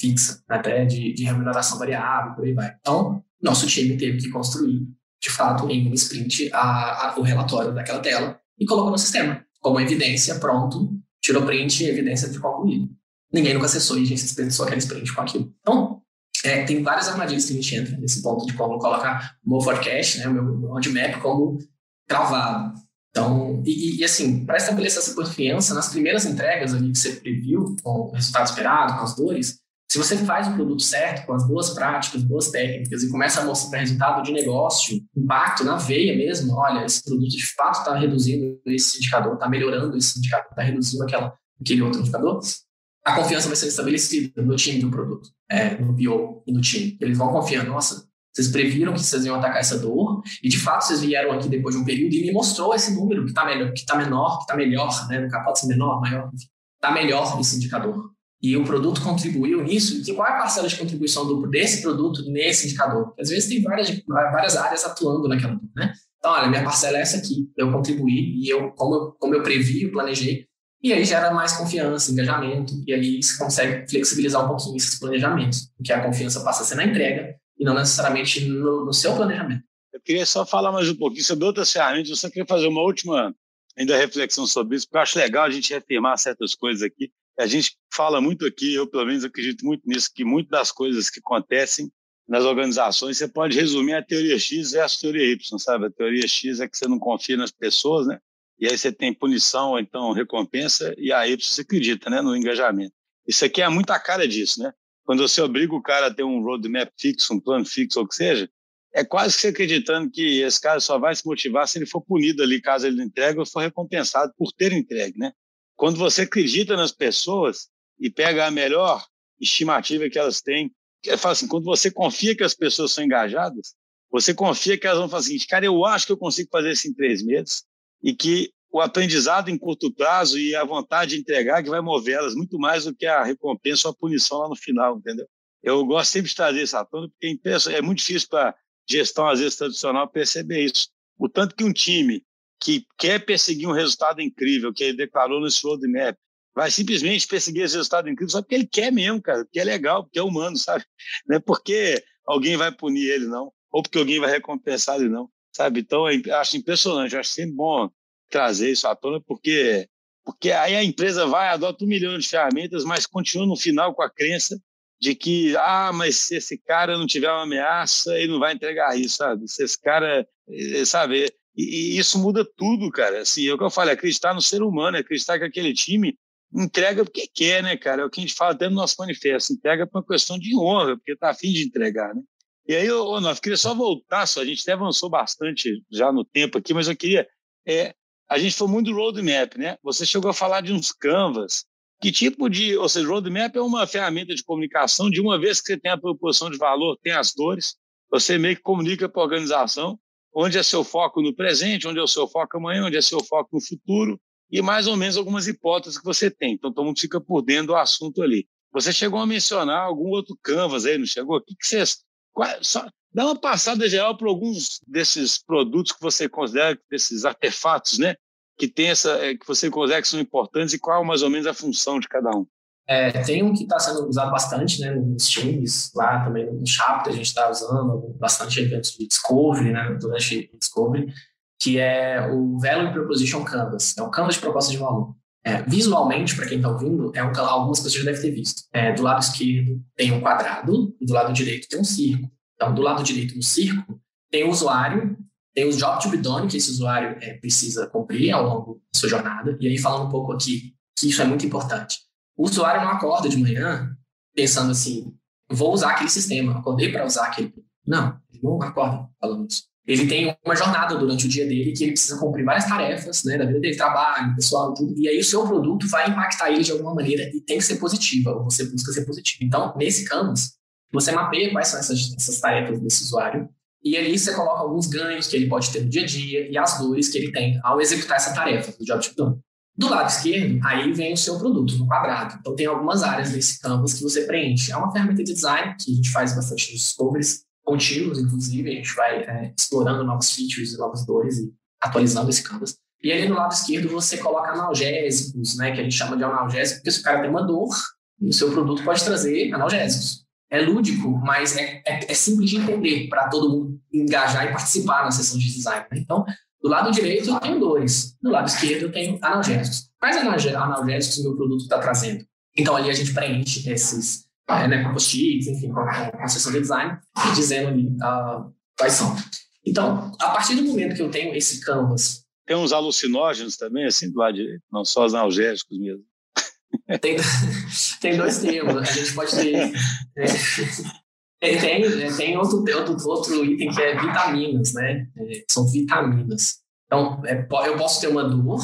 fixa, até de, de remuneração variável, por aí vai. Então, nosso time teve que construir de fato, em um sprint, a, a, o relatório daquela tela e colocou no sistema, como evidência, pronto, tirou print, evidência de concluído. Ninguém nunca acessou e a gente desperdiçou aquele sprint com aquilo. Então, é, tem várias armadilhas que a gente entra nesse ponto de como colocar o meu forecast, né, o meu roadmap como travado. Então, e, e assim, para estabelecer essa confiança, nas primeiras entregas ali que você previu, com o resultado esperado, com as dores, se você faz o produto certo, com as boas práticas, boas técnicas, e começa a mostrar resultado de negócio, impacto na veia mesmo, olha, esse produto de fato está reduzindo esse indicador, está melhorando esse indicador, está reduzindo aquela, aquele outro indicador, a confiança vai ser estabelecida no time do produto, é, no PO e no time. Eles vão confiar, nossa, vocês previram que vocês iam atacar essa dor e de fato vocês vieram aqui depois de um período e me mostrou esse número que está melhor, que está menor, que está melhor, né? Pode ser menor, maior, está melhor esse indicador. E o produto contribuiu nisso. E qual é a parcela de contribuição do, desse produto nesse indicador? Às vezes tem várias, várias áreas atuando naquela, né? Então, olha, minha parcela é essa aqui. Eu contribuí e eu, como eu, como eu previ, eu planejei. E aí gera mais confiança, engajamento. E aí você consegue flexibilizar um pouquinho esses planejamentos. Porque a confiança passa a ser na entrega e não necessariamente no, no seu planejamento. Eu queria só falar mais um pouquinho sobre outras ferramentas. Eu só queria fazer uma última ainda reflexão sobre isso, porque eu acho legal a gente reafirmar certas coisas aqui. A gente fala muito aqui, eu pelo menos acredito muito nisso, que muitas das coisas que acontecem nas organizações você pode resumir a teoria X versus a teoria Y, sabe? A teoria X é que você não confia nas pessoas, né? E aí você tem punição ou então recompensa, e a Y você acredita, né? No engajamento. Isso aqui é muito a cara disso, né? quando você obriga o cara a ter um roadmap fixo, um plano fixo, ou o que seja, é quase que você acreditando que esse cara só vai se motivar se ele for punido ali, caso ele não entregue, ou for recompensado por ter entregue, né? Quando você acredita nas pessoas e pega a melhor estimativa que elas têm, é assim, quando você confia que as pessoas são engajadas, você confia que elas vão fazer o seguinte, cara, eu acho que eu consigo fazer isso em três meses e que o aprendizado em curto prazo e a vontade de entregar que vai movê-las muito mais do que a recompensa ou a punição lá no final, entendeu? Eu gosto sempre de trazer isso à tona, porque é muito difícil para gestão, às vezes, tradicional perceber isso. O tanto que um time que quer perseguir um resultado incrível, que ele declarou nesse roadmap, vai simplesmente perseguir esse resultado incrível só porque ele quer mesmo, cara, porque é legal, porque é humano, *laughs* sabe? Não é porque alguém vai punir ele, não, ou porque alguém vai recompensar ele, não, sabe? Então, eu acho impressionante, eu acho sempre bom trazer isso à tona, porque, porque aí a empresa vai, adota um milhão de ferramentas, mas continua no final com a crença de que, ah, mas se esse cara não tiver uma ameaça, ele não vai entregar isso, sabe? Se esse cara, eh, sabe? E, e isso muda tudo, cara. Assim, é o que eu falei, acreditar no ser humano, acreditar que aquele time entrega porque quer, né, cara? É o que a gente fala até no nosso manifesto, entrega por uma questão de honra, porque está afim de entregar, né? E aí, ô, nós queria só voltar, só, a gente até avançou bastante já no tempo aqui, mas eu queria é, a gente foi muito roadmap, né? Você chegou a falar de uns canvas. Que tipo de, ou seja, roadmap é uma ferramenta de comunicação de uma vez que você tem a proposição de valor, tem as dores, você meio que comunica para a organização onde é seu foco no presente, onde é o seu foco amanhã, onde é seu foco no futuro e mais ou menos algumas hipóteses que você tem. Então, todo mundo fica por dentro do assunto ali. Você chegou a mencionar algum outro canvas aí, não chegou? O que, que. Só, dá uma passada geral para alguns desses produtos que você considera, desses artefatos, né? Que tem essa, é, que você considera que são importantes e qual mais ou menos a função de cada um. É, tem um que está sendo usado bastante, né, nos times, lá também no Chapter a gente está usando bastante eventos de Discovery, né, durante Discovery, que é o Value Proposition Canvas, é um canvas de proposta de valor. É, visualmente, para quem está ouvindo, é um, algumas pessoas já devem ter visto. É, do lado esquerdo tem um quadrado e do lado direito tem um círculo. Então, do lado direito do círculo, tem o usuário, tem o job to be done, que esse usuário é, precisa cumprir ao longo da sua jornada. E aí, falando um pouco aqui, que isso é muito importante. O usuário não acorda de manhã pensando assim, vou usar aquele sistema, acordei para usar aquele. Não, ele não acorda falando isso. Ele tem uma jornada durante o dia dele que ele precisa cumprir várias tarefas, né, da vida dele, trabalho, pessoal, tudo. E aí o seu produto vai impactar ele de alguma maneira e tem que ser positiva, ou você busca ser positivo. Então, nesse canvas, você mapeia quais são essas, essas tarefas desse usuário e ali você coloca alguns ganhos que ele pode ter no dia a dia e as dores que ele tem ao executar essa tarefa do job done. Do lado esquerdo, aí vem o seu produto no quadrado. Então tem algumas áreas desse canvas que você preenche. É uma ferramenta de design que a gente faz bastante nos discoveries contínuos, inclusive, a gente vai é, explorando novos features novas dores e atualizando esse canvas. E ali no lado esquerdo você coloca analgésicos, né, que a gente chama de analgésico, porque se o cara tem uma dor, o seu produto pode trazer analgésicos. é lúdico, mas é, é, é simples de entender para todo mundo engajar e participar na sessão de design. Né? Então, do lado direito eu tenho dores, do lado esquerdo eu tenho analgésicos. Quais analgésicos o meu produto está trazendo? Então, ali a gente preenche esses é, né, com post-its, enfim, com, a sessão de design, dizendo ali uh, quais são. Então, a partir do momento que eu tenho esse canvas... Tem uns alucinógenos também, assim, do lado direito, não só os analgésicos mesmo. Tem, *laughs* tem dois termos, a gente pode ter... *laughs* É, é, tem outro, outro, outro item que é vitaminas, né? É, são vitaminas. Então, é, eu posso ter uma dor,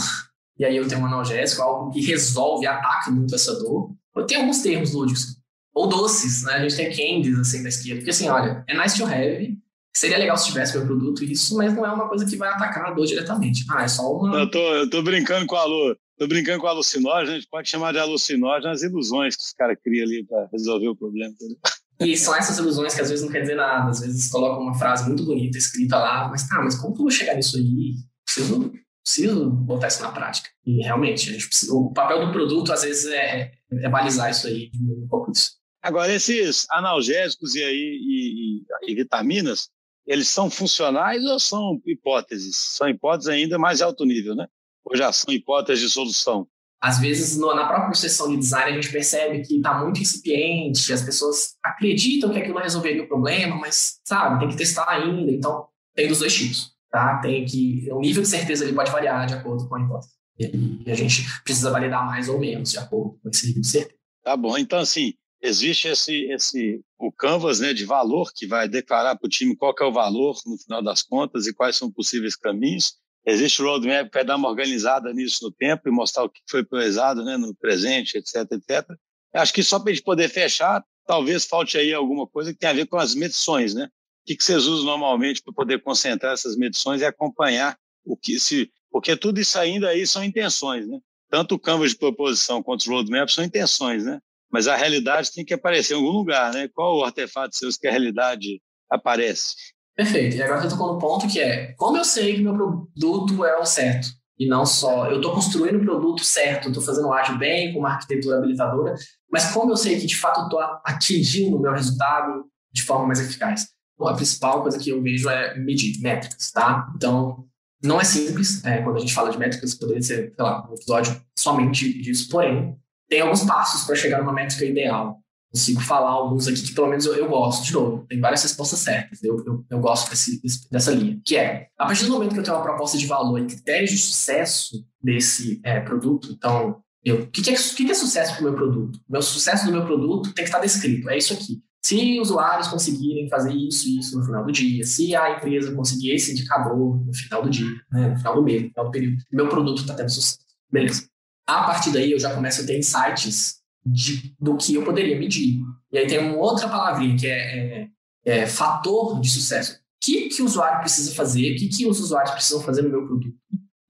e aí eu tenho um analgésico, algo que resolve, ataca muito essa dor. Eu tenho alguns termos lúdicos. Ou doces, né? A gente tem candies, assim, da esquerda. Porque, assim, olha, é nice to have, seria legal se tivesse meu produto isso, mas não é uma coisa que vai atacar a dor diretamente. Ah, é só uma... Eu tô, eu tô brincando com a Lu. Tô brincando com a a gente pode chamar de alucinógeno as ilusões que os caras criam ali para resolver o problema. Entendeu? E são essas ilusões que às vezes não quer dizer nada, às vezes colocam uma frase muito bonita escrita lá, mas tá, mas como que eu vou chegar nisso aí? Preciso preciso botar isso na prática. E realmente, precisa, o papel do produto, às vezes, é, é balizar isso aí, um pouco disso. Agora, esses analgésicos e, aí, e, e, e, vitaminas, eles são funcionais ou são hipóteses? São hipóteses ainda mais alto nível, né? Ou já são hipóteses de solução? Às vezes, no, na própria sessão de design, a gente percebe que está muito incipiente, as pessoas acreditam que aquilo resolveria o problema, mas, sabe, tem que testar ainda. Então, tem dos dois tipos tá? Tem que o nível de certeza ele pode variar de acordo com a hipótese. E a gente precisa validar mais ou menos de acordo com esse nível de certeza. Tá bom. Então assim, existe esse esse o canvas, né, de valor que vai declarar para o time qual é o valor no final das contas e quais são possíveis caminhos. Existe o roadmap vai dar uma organizada nisso no tempo e mostrar o que foi priorizado, né, no presente, etc, etc. Acho que só para a gente poder fechar, talvez falte aí alguma coisa que tem a ver com as medições, né? que, que vocês usam normalmente para poder concentrar essas medições e acompanhar o que se. Porque tudo isso ainda aí são intenções, né? Tanto o canvas de proposição quanto os roadmaps são intenções, né? Mas a realidade tem que aparecer em algum lugar, né? Qual o artefato seus que a realidade aparece? Perfeito. E agora você tocou no ponto que é como eu sei que meu produto é o certo? E não só, eu estou construindo o produto certo, estou fazendo o ágil bem, com uma arquitetura habilitadora, mas como eu sei que de fato estou atingindo o meu resultado de forma mais eficaz? a principal coisa que eu vejo é medir métricas, tá? Então, não é simples. É, quando a gente fala de métricas, poderia ser, sei lá, um episódio somente disso. Porém, tem alguns passos para chegar numa métrica ideal. Consigo falar alguns aqui que pelo menos eu, eu gosto. De novo, tem várias respostas certas. Eu, eu, eu gosto desse, dessa linha. Que é, a partir do momento que eu tenho uma proposta de valor e critérios de sucesso desse é, produto, então, o que, que, é, que, que é sucesso para o meu produto? O meu sucesso do meu produto tem que estar descrito. É isso aqui. Se usuários conseguirem fazer isso e isso no final do dia, se a empresa conseguir esse indicador no final do dia, né, no final do mês, no final do período, meu produto está tendo sucesso. Beleza. A partir daí eu já começo a ter insights de, do que eu poderia medir. E aí tem uma outra palavrinha que é, é, é fator de sucesso. O que, que o usuário precisa fazer? O que, que os usuários precisam fazer no meu produto?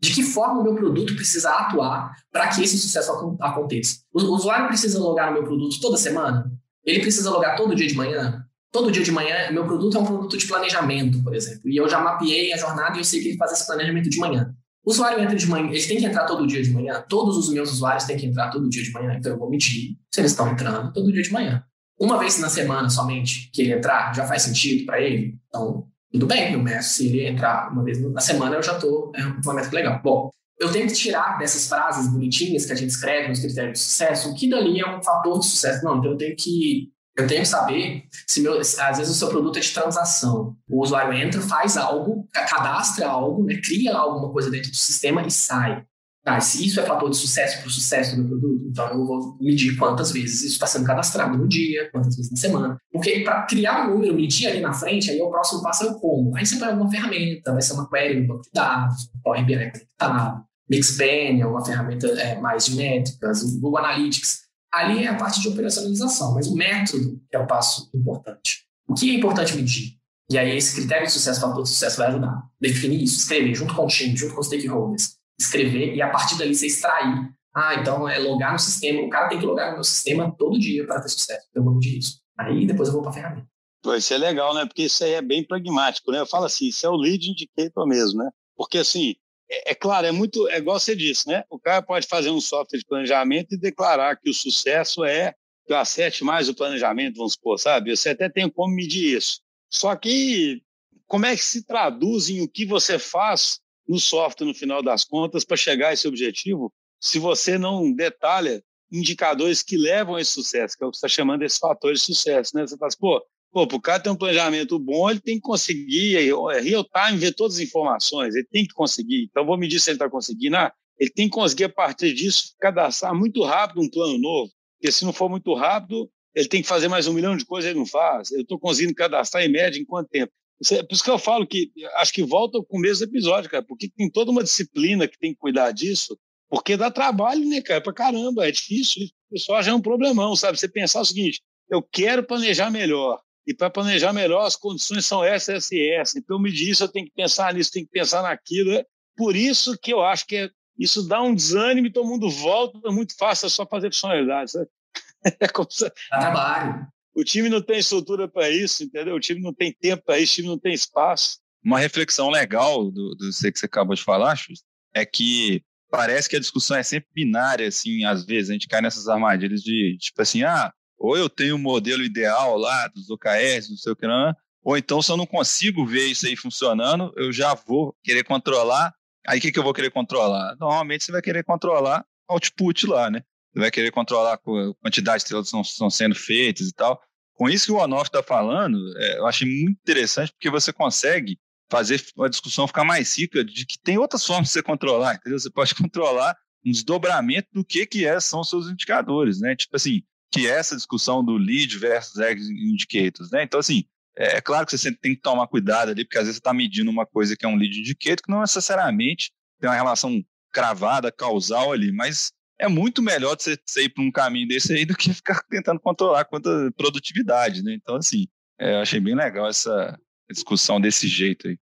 De que forma o meu produto precisa atuar para que esse sucesso aconteça? O usuário precisa logar no meu produto toda semana? Ele precisa logar todo dia de manhã? Todo dia de manhã, meu produto é um produto de planejamento, por exemplo. E eu já mapeei a jornada e eu sei que ele faz esse planejamento de manhã. O usuário entra de manhã, ele tem que entrar todo dia de manhã. Todos os meus usuários têm que entrar todo dia de manhã. Então eu vou medir se eles estão entrando todo dia de manhã. Uma vez na semana somente que ele entrar, já faz sentido para ele? Então, tudo bem, eu meço. Se ele entrar uma vez na semana, eu já estou é uma métrica legal. Bom, eu tenho que tirar dessas frases bonitinhas que a gente escreve nos critérios de sucesso, o que dali é um fator de sucesso. Não, então eu tenho que eu tenho que saber se meu, às vezes o seu produto é de transação. O usuário entra, faz algo, cadastra algo, né, cria alguma coisa dentro do sistema e sai. Tá, se isso é fator de sucesso para o sucesso do meu produto, então eu vou medir quantas vezes isso está sendo cadastrado no dia, quantas vezes na semana. Porque para criar um número, medir ali na frente, aí o próximo passo é o como. Aí você põe alguma ferramenta, vai ser uma query no banco de dados, um Power BI conectado, Mixpanel, uma ferramenta é, mais de métricas, o Google Analytics. Ali é a parte de operacionalização, mas o método é o passo importante. O que é importante medir? E aí esse critério de sucesso, fator de sucesso vai ajudar. Definir isso, escrever junto com o time, junto com os stakeholders. Escrever e a partir dali você extrair. Ah, então é logar no sistema. O cara tem que logar no meu sistema todo dia para ter sucesso. Eu vou medir isso. Aí depois eu vou para a ferramenta. Pô, isso é legal, né? Porque isso aí é bem pragmático, né? Eu falo assim, isso é o lead indicator mesmo, né? Porque assim, é, é, claro, é muito, é igual você disse, né? O cara pode fazer um software de planejamento e declarar que o sucesso é, que eu acerte mais o planejamento, vamos supor, sabe? Você até tem como medir isso. Só que como é que se traduz em o que você faz no software no final das contas para chegar a esse objetivo, se você não detalha indicadores que levam a esse sucesso, que é o que você está chamando desse fator de sucesso, né? Você fala assim, pô, pô, para o cara ter um planejamento bom, ele tem que conseguir, é, real time, ver todas as informações, ele tem que conseguir. Então, vou medir se ele está conseguindo. Ah, ele tem que conseguir, a partir disso, cadastrar muito rápido um plano novo, porque se não for muito rápido, ele tem que fazer mais um milhão de coisas, ele não faz. Eu estou conseguindo cadastrar em média em quanto tempo? É, por isso que eu falo que acho que volta com o mesmo episódio, cara, porque tem toda uma disciplina que tem que cuidar disso, porque dá trabalho, né, cara, pra caramba, é difícil. O pessoal já é um problemão, sabe? Você pensar o seguinte: eu quero planejar melhor, e para planejar melhor as condições são essas, essas e essas. Então, me diz, eu tenho que pensar nisso, tenho que pensar naquilo. É por isso que eu acho que é, isso dá um desânimo e todo mundo volta muito fácil, é só fazer funcionalidade, sabe? *laughs* É como se... Dá trabalho. O time não tem estrutura para isso, entendeu? O time não tem tempo para isso, o time não tem espaço. Uma reflexão legal do, do que você acabou de falar, Chus, é que parece que a discussão é sempre binária, assim, às vezes a gente cai nessas armadilhas de, tipo assim, ah, ou eu tenho um modelo ideal lá dos OKRs, não sei o que, não, ou então se eu não consigo ver isso aí funcionando, eu já vou querer controlar. Aí o que, que eu vou querer controlar? Normalmente você vai querer controlar output lá, né? Você vai querer controlar a quantidade de estrelas que estão sendo feitas e tal. Com isso que o Onoff está falando, é, eu achei muito interessante, porque você consegue fazer a discussão ficar mais rica de que tem outras *laughs* formas de você controlar, entendeu? Você pode *laughs* controlar um desdobramento do que, que é, são os seus indicadores, né? Tipo assim, que é essa discussão do lead versus egg indicators, né? Então, assim, é, é claro que você tem que tomar cuidado ali, porque às vezes você está medindo uma coisa que é um lead indicator que não necessariamente tem uma relação cravada, causal ali, mas é muito melhor você, você ir para um caminho desse aí do que *laughs* ficar tentando controlar quanto produtividade, né? Então, assim, é, eu achei bem legal essa discussão desse jeito aí.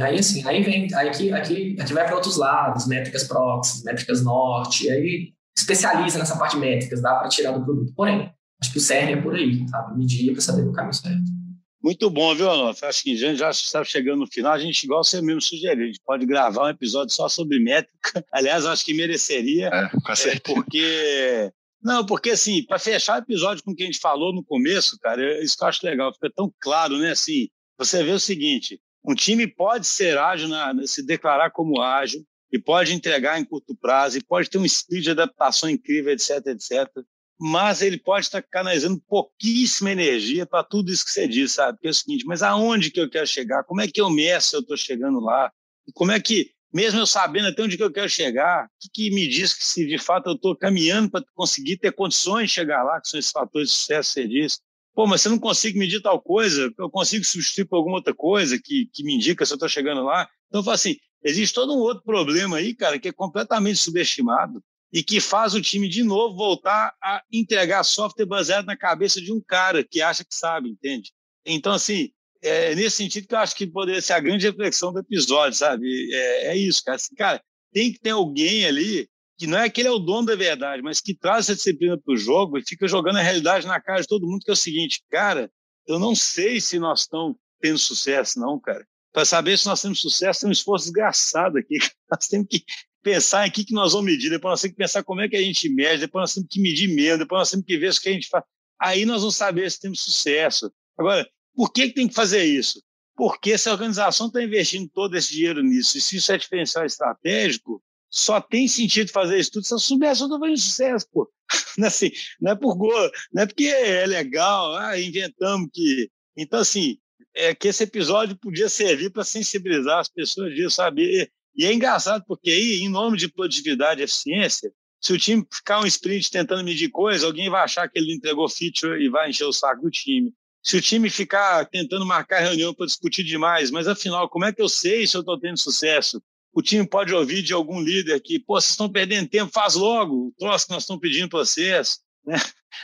Aí assim, aí vem, aí aqui, aqui, aqui vai para outros lados, métricas proxy, métricas norte, aí especializa nessa parte de métricas, dá para tirar do produto. Porém, acho que o CERN é por aí, sabe? Medir para saber o caminho certo. Muito bom, viu, Anof? Acho que a gente já está chegando no final. A gente, igual você mesmo sugeriu, a gente pode gravar um episódio só sobre métrica. *laughs* Aliás, acho que mereceria. É, com certeza. É, porque. Não, porque assim, para fechar o episódio com o que a gente falou no começo, cara, isso que eu acho legal, fica tão claro, né? Assim, você vê o seguinte: um time pode ser ágil, na, se declarar como ágil, e pode entregar em curto prazo, e pode ter um speed de adaptação incrível, etc, etc mas ele pode estar canalizando pouquíssima energia para tudo isso que você disse, sabe? Que é o seguinte, mas aonde que eu quero chegar? Como é que eu meço se eu estou chegando lá? Como é que, mesmo eu sabendo até onde que eu quero chegar, o que, que me diz que se de fato eu estou caminhando para conseguir ter condições de chegar lá, que são esses fatores de sucesso que você disse? Pô, mas você não consegue medir tal coisa, eu consigo substituir por alguma outra coisa que, que me indica se eu estou chegando lá. Então, eu falo assim, existe todo um outro problema aí, cara, que é completamente subestimado, e que faz o time de novo voltar a entregar software baseado na cabeça de um cara que acha que sabe, entende? Então, assim, é nesse sentido que eu acho que poderia ser a grande reflexão do episódio, sabe? É, é isso, cara. Assim, cara, tem que ter alguém ali que não é que ele é o dono da verdade, mas que traz essa disciplina para o jogo e fica jogando a realidade na cara de todo mundo, que é o seguinte, cara, eu não sei se nós estamos tendo sucesso, não, cara. Para saber se nós temos sucesso, tem um esforço desgraçado aqui. *laughs* Nós temos que pensar em que, que nós vamos medir, depois nós temos que pensar como é que a gente mede, depois nós temos que medir menos, depois nós temos que ver o que a gente faz. Aí nós vamos saber se temos sucesso. Agora, por que, que tem que fazer isso? Porque se a organização está investindo todo esse dinheiro nisso, e se isso é diferencial estratégico, só tem sentido fazer isso tudo se eu soubesse eu fazendo sucesso, pô. *laughs* Não é, assim, não é por gol, não é porque é legal, ah, inventamos que. Então, assim, é que esse episódio podia servir para sensibilizar as pessoas disso, saber e é engraçado porque aí, em nome de produtividade e eficiência, se o time ficar um sprint tentando medir coisa, alguém vai achar que ele entregou feature e vai encher o saco do time. Se o time ficar tentando marcar reunião para discutir demais, mas afinal, como é que eu sei se eu estou tendo sucesso? O time pode ouvir de algum líder que, pô, vocês estão perdendo tempo, faz logo o troço que nós estamos pedindo para vocês. *laughs* Né?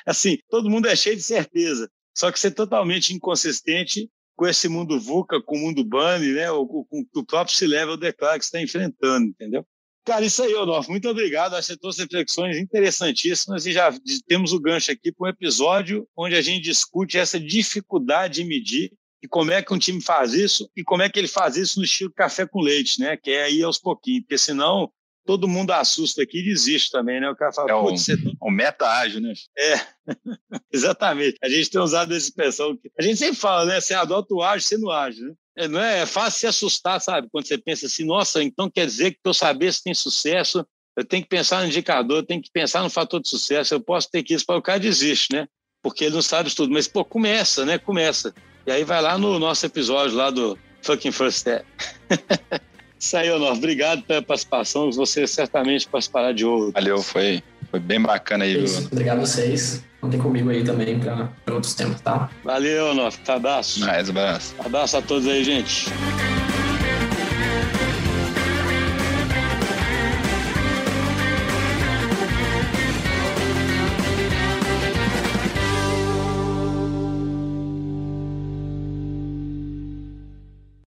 Assim, todo mundo é cheio de certeza. Só que ser totalmente inconsistente com esse mundo VUCA, com o mundo BANI, né, ou com o próprio C-Level Declare que está enfrentando, entendeu? Cara, isso aí, Odolfo. Muito obrigado. Acho que trouxe reflexões interessantíssimas e já temos o gancho aqui para um episódio onde a gente discute essa dificuldade de medir e como é que um time faz isso e como é que ele faz isso no estilo café com leite, né? Que é aí aos pouquinhos, porque senão todo mundo assusta aqui e desiste também, né? O cara fala, é um, você... um meta ágil, né? É, *laughs* exatamente. A gente tem usado essa expressão. A gente sempre fala, né? Você adota o ágil, você não ágil, né? É, não é, é fácil se assustar, sabe? Quando você pensa assim, nossa, então quer dizer que para eu saber se tem sucesso, eu tenho que pensar no indicador, eu tenho que pensar no fator de sucesso, eu posso ter que isso, para o cara desiste, né? Porque ele não sabe isso tudo. Mas, pô, começa, né? Começa. E aí vai lá no nosso episódio lá do Fucking First Step. *laughs* Isso aí, Honor. Obrigado pela participação. Você certamente participará de outro. Valeu, foi, foi bem bacana aí. Isso, obrigado a vocês. Contem comigo aí também para outros temas, tá? Valeu, Honor. Abraço. Mais abraço. Abraço a todos aí, gente.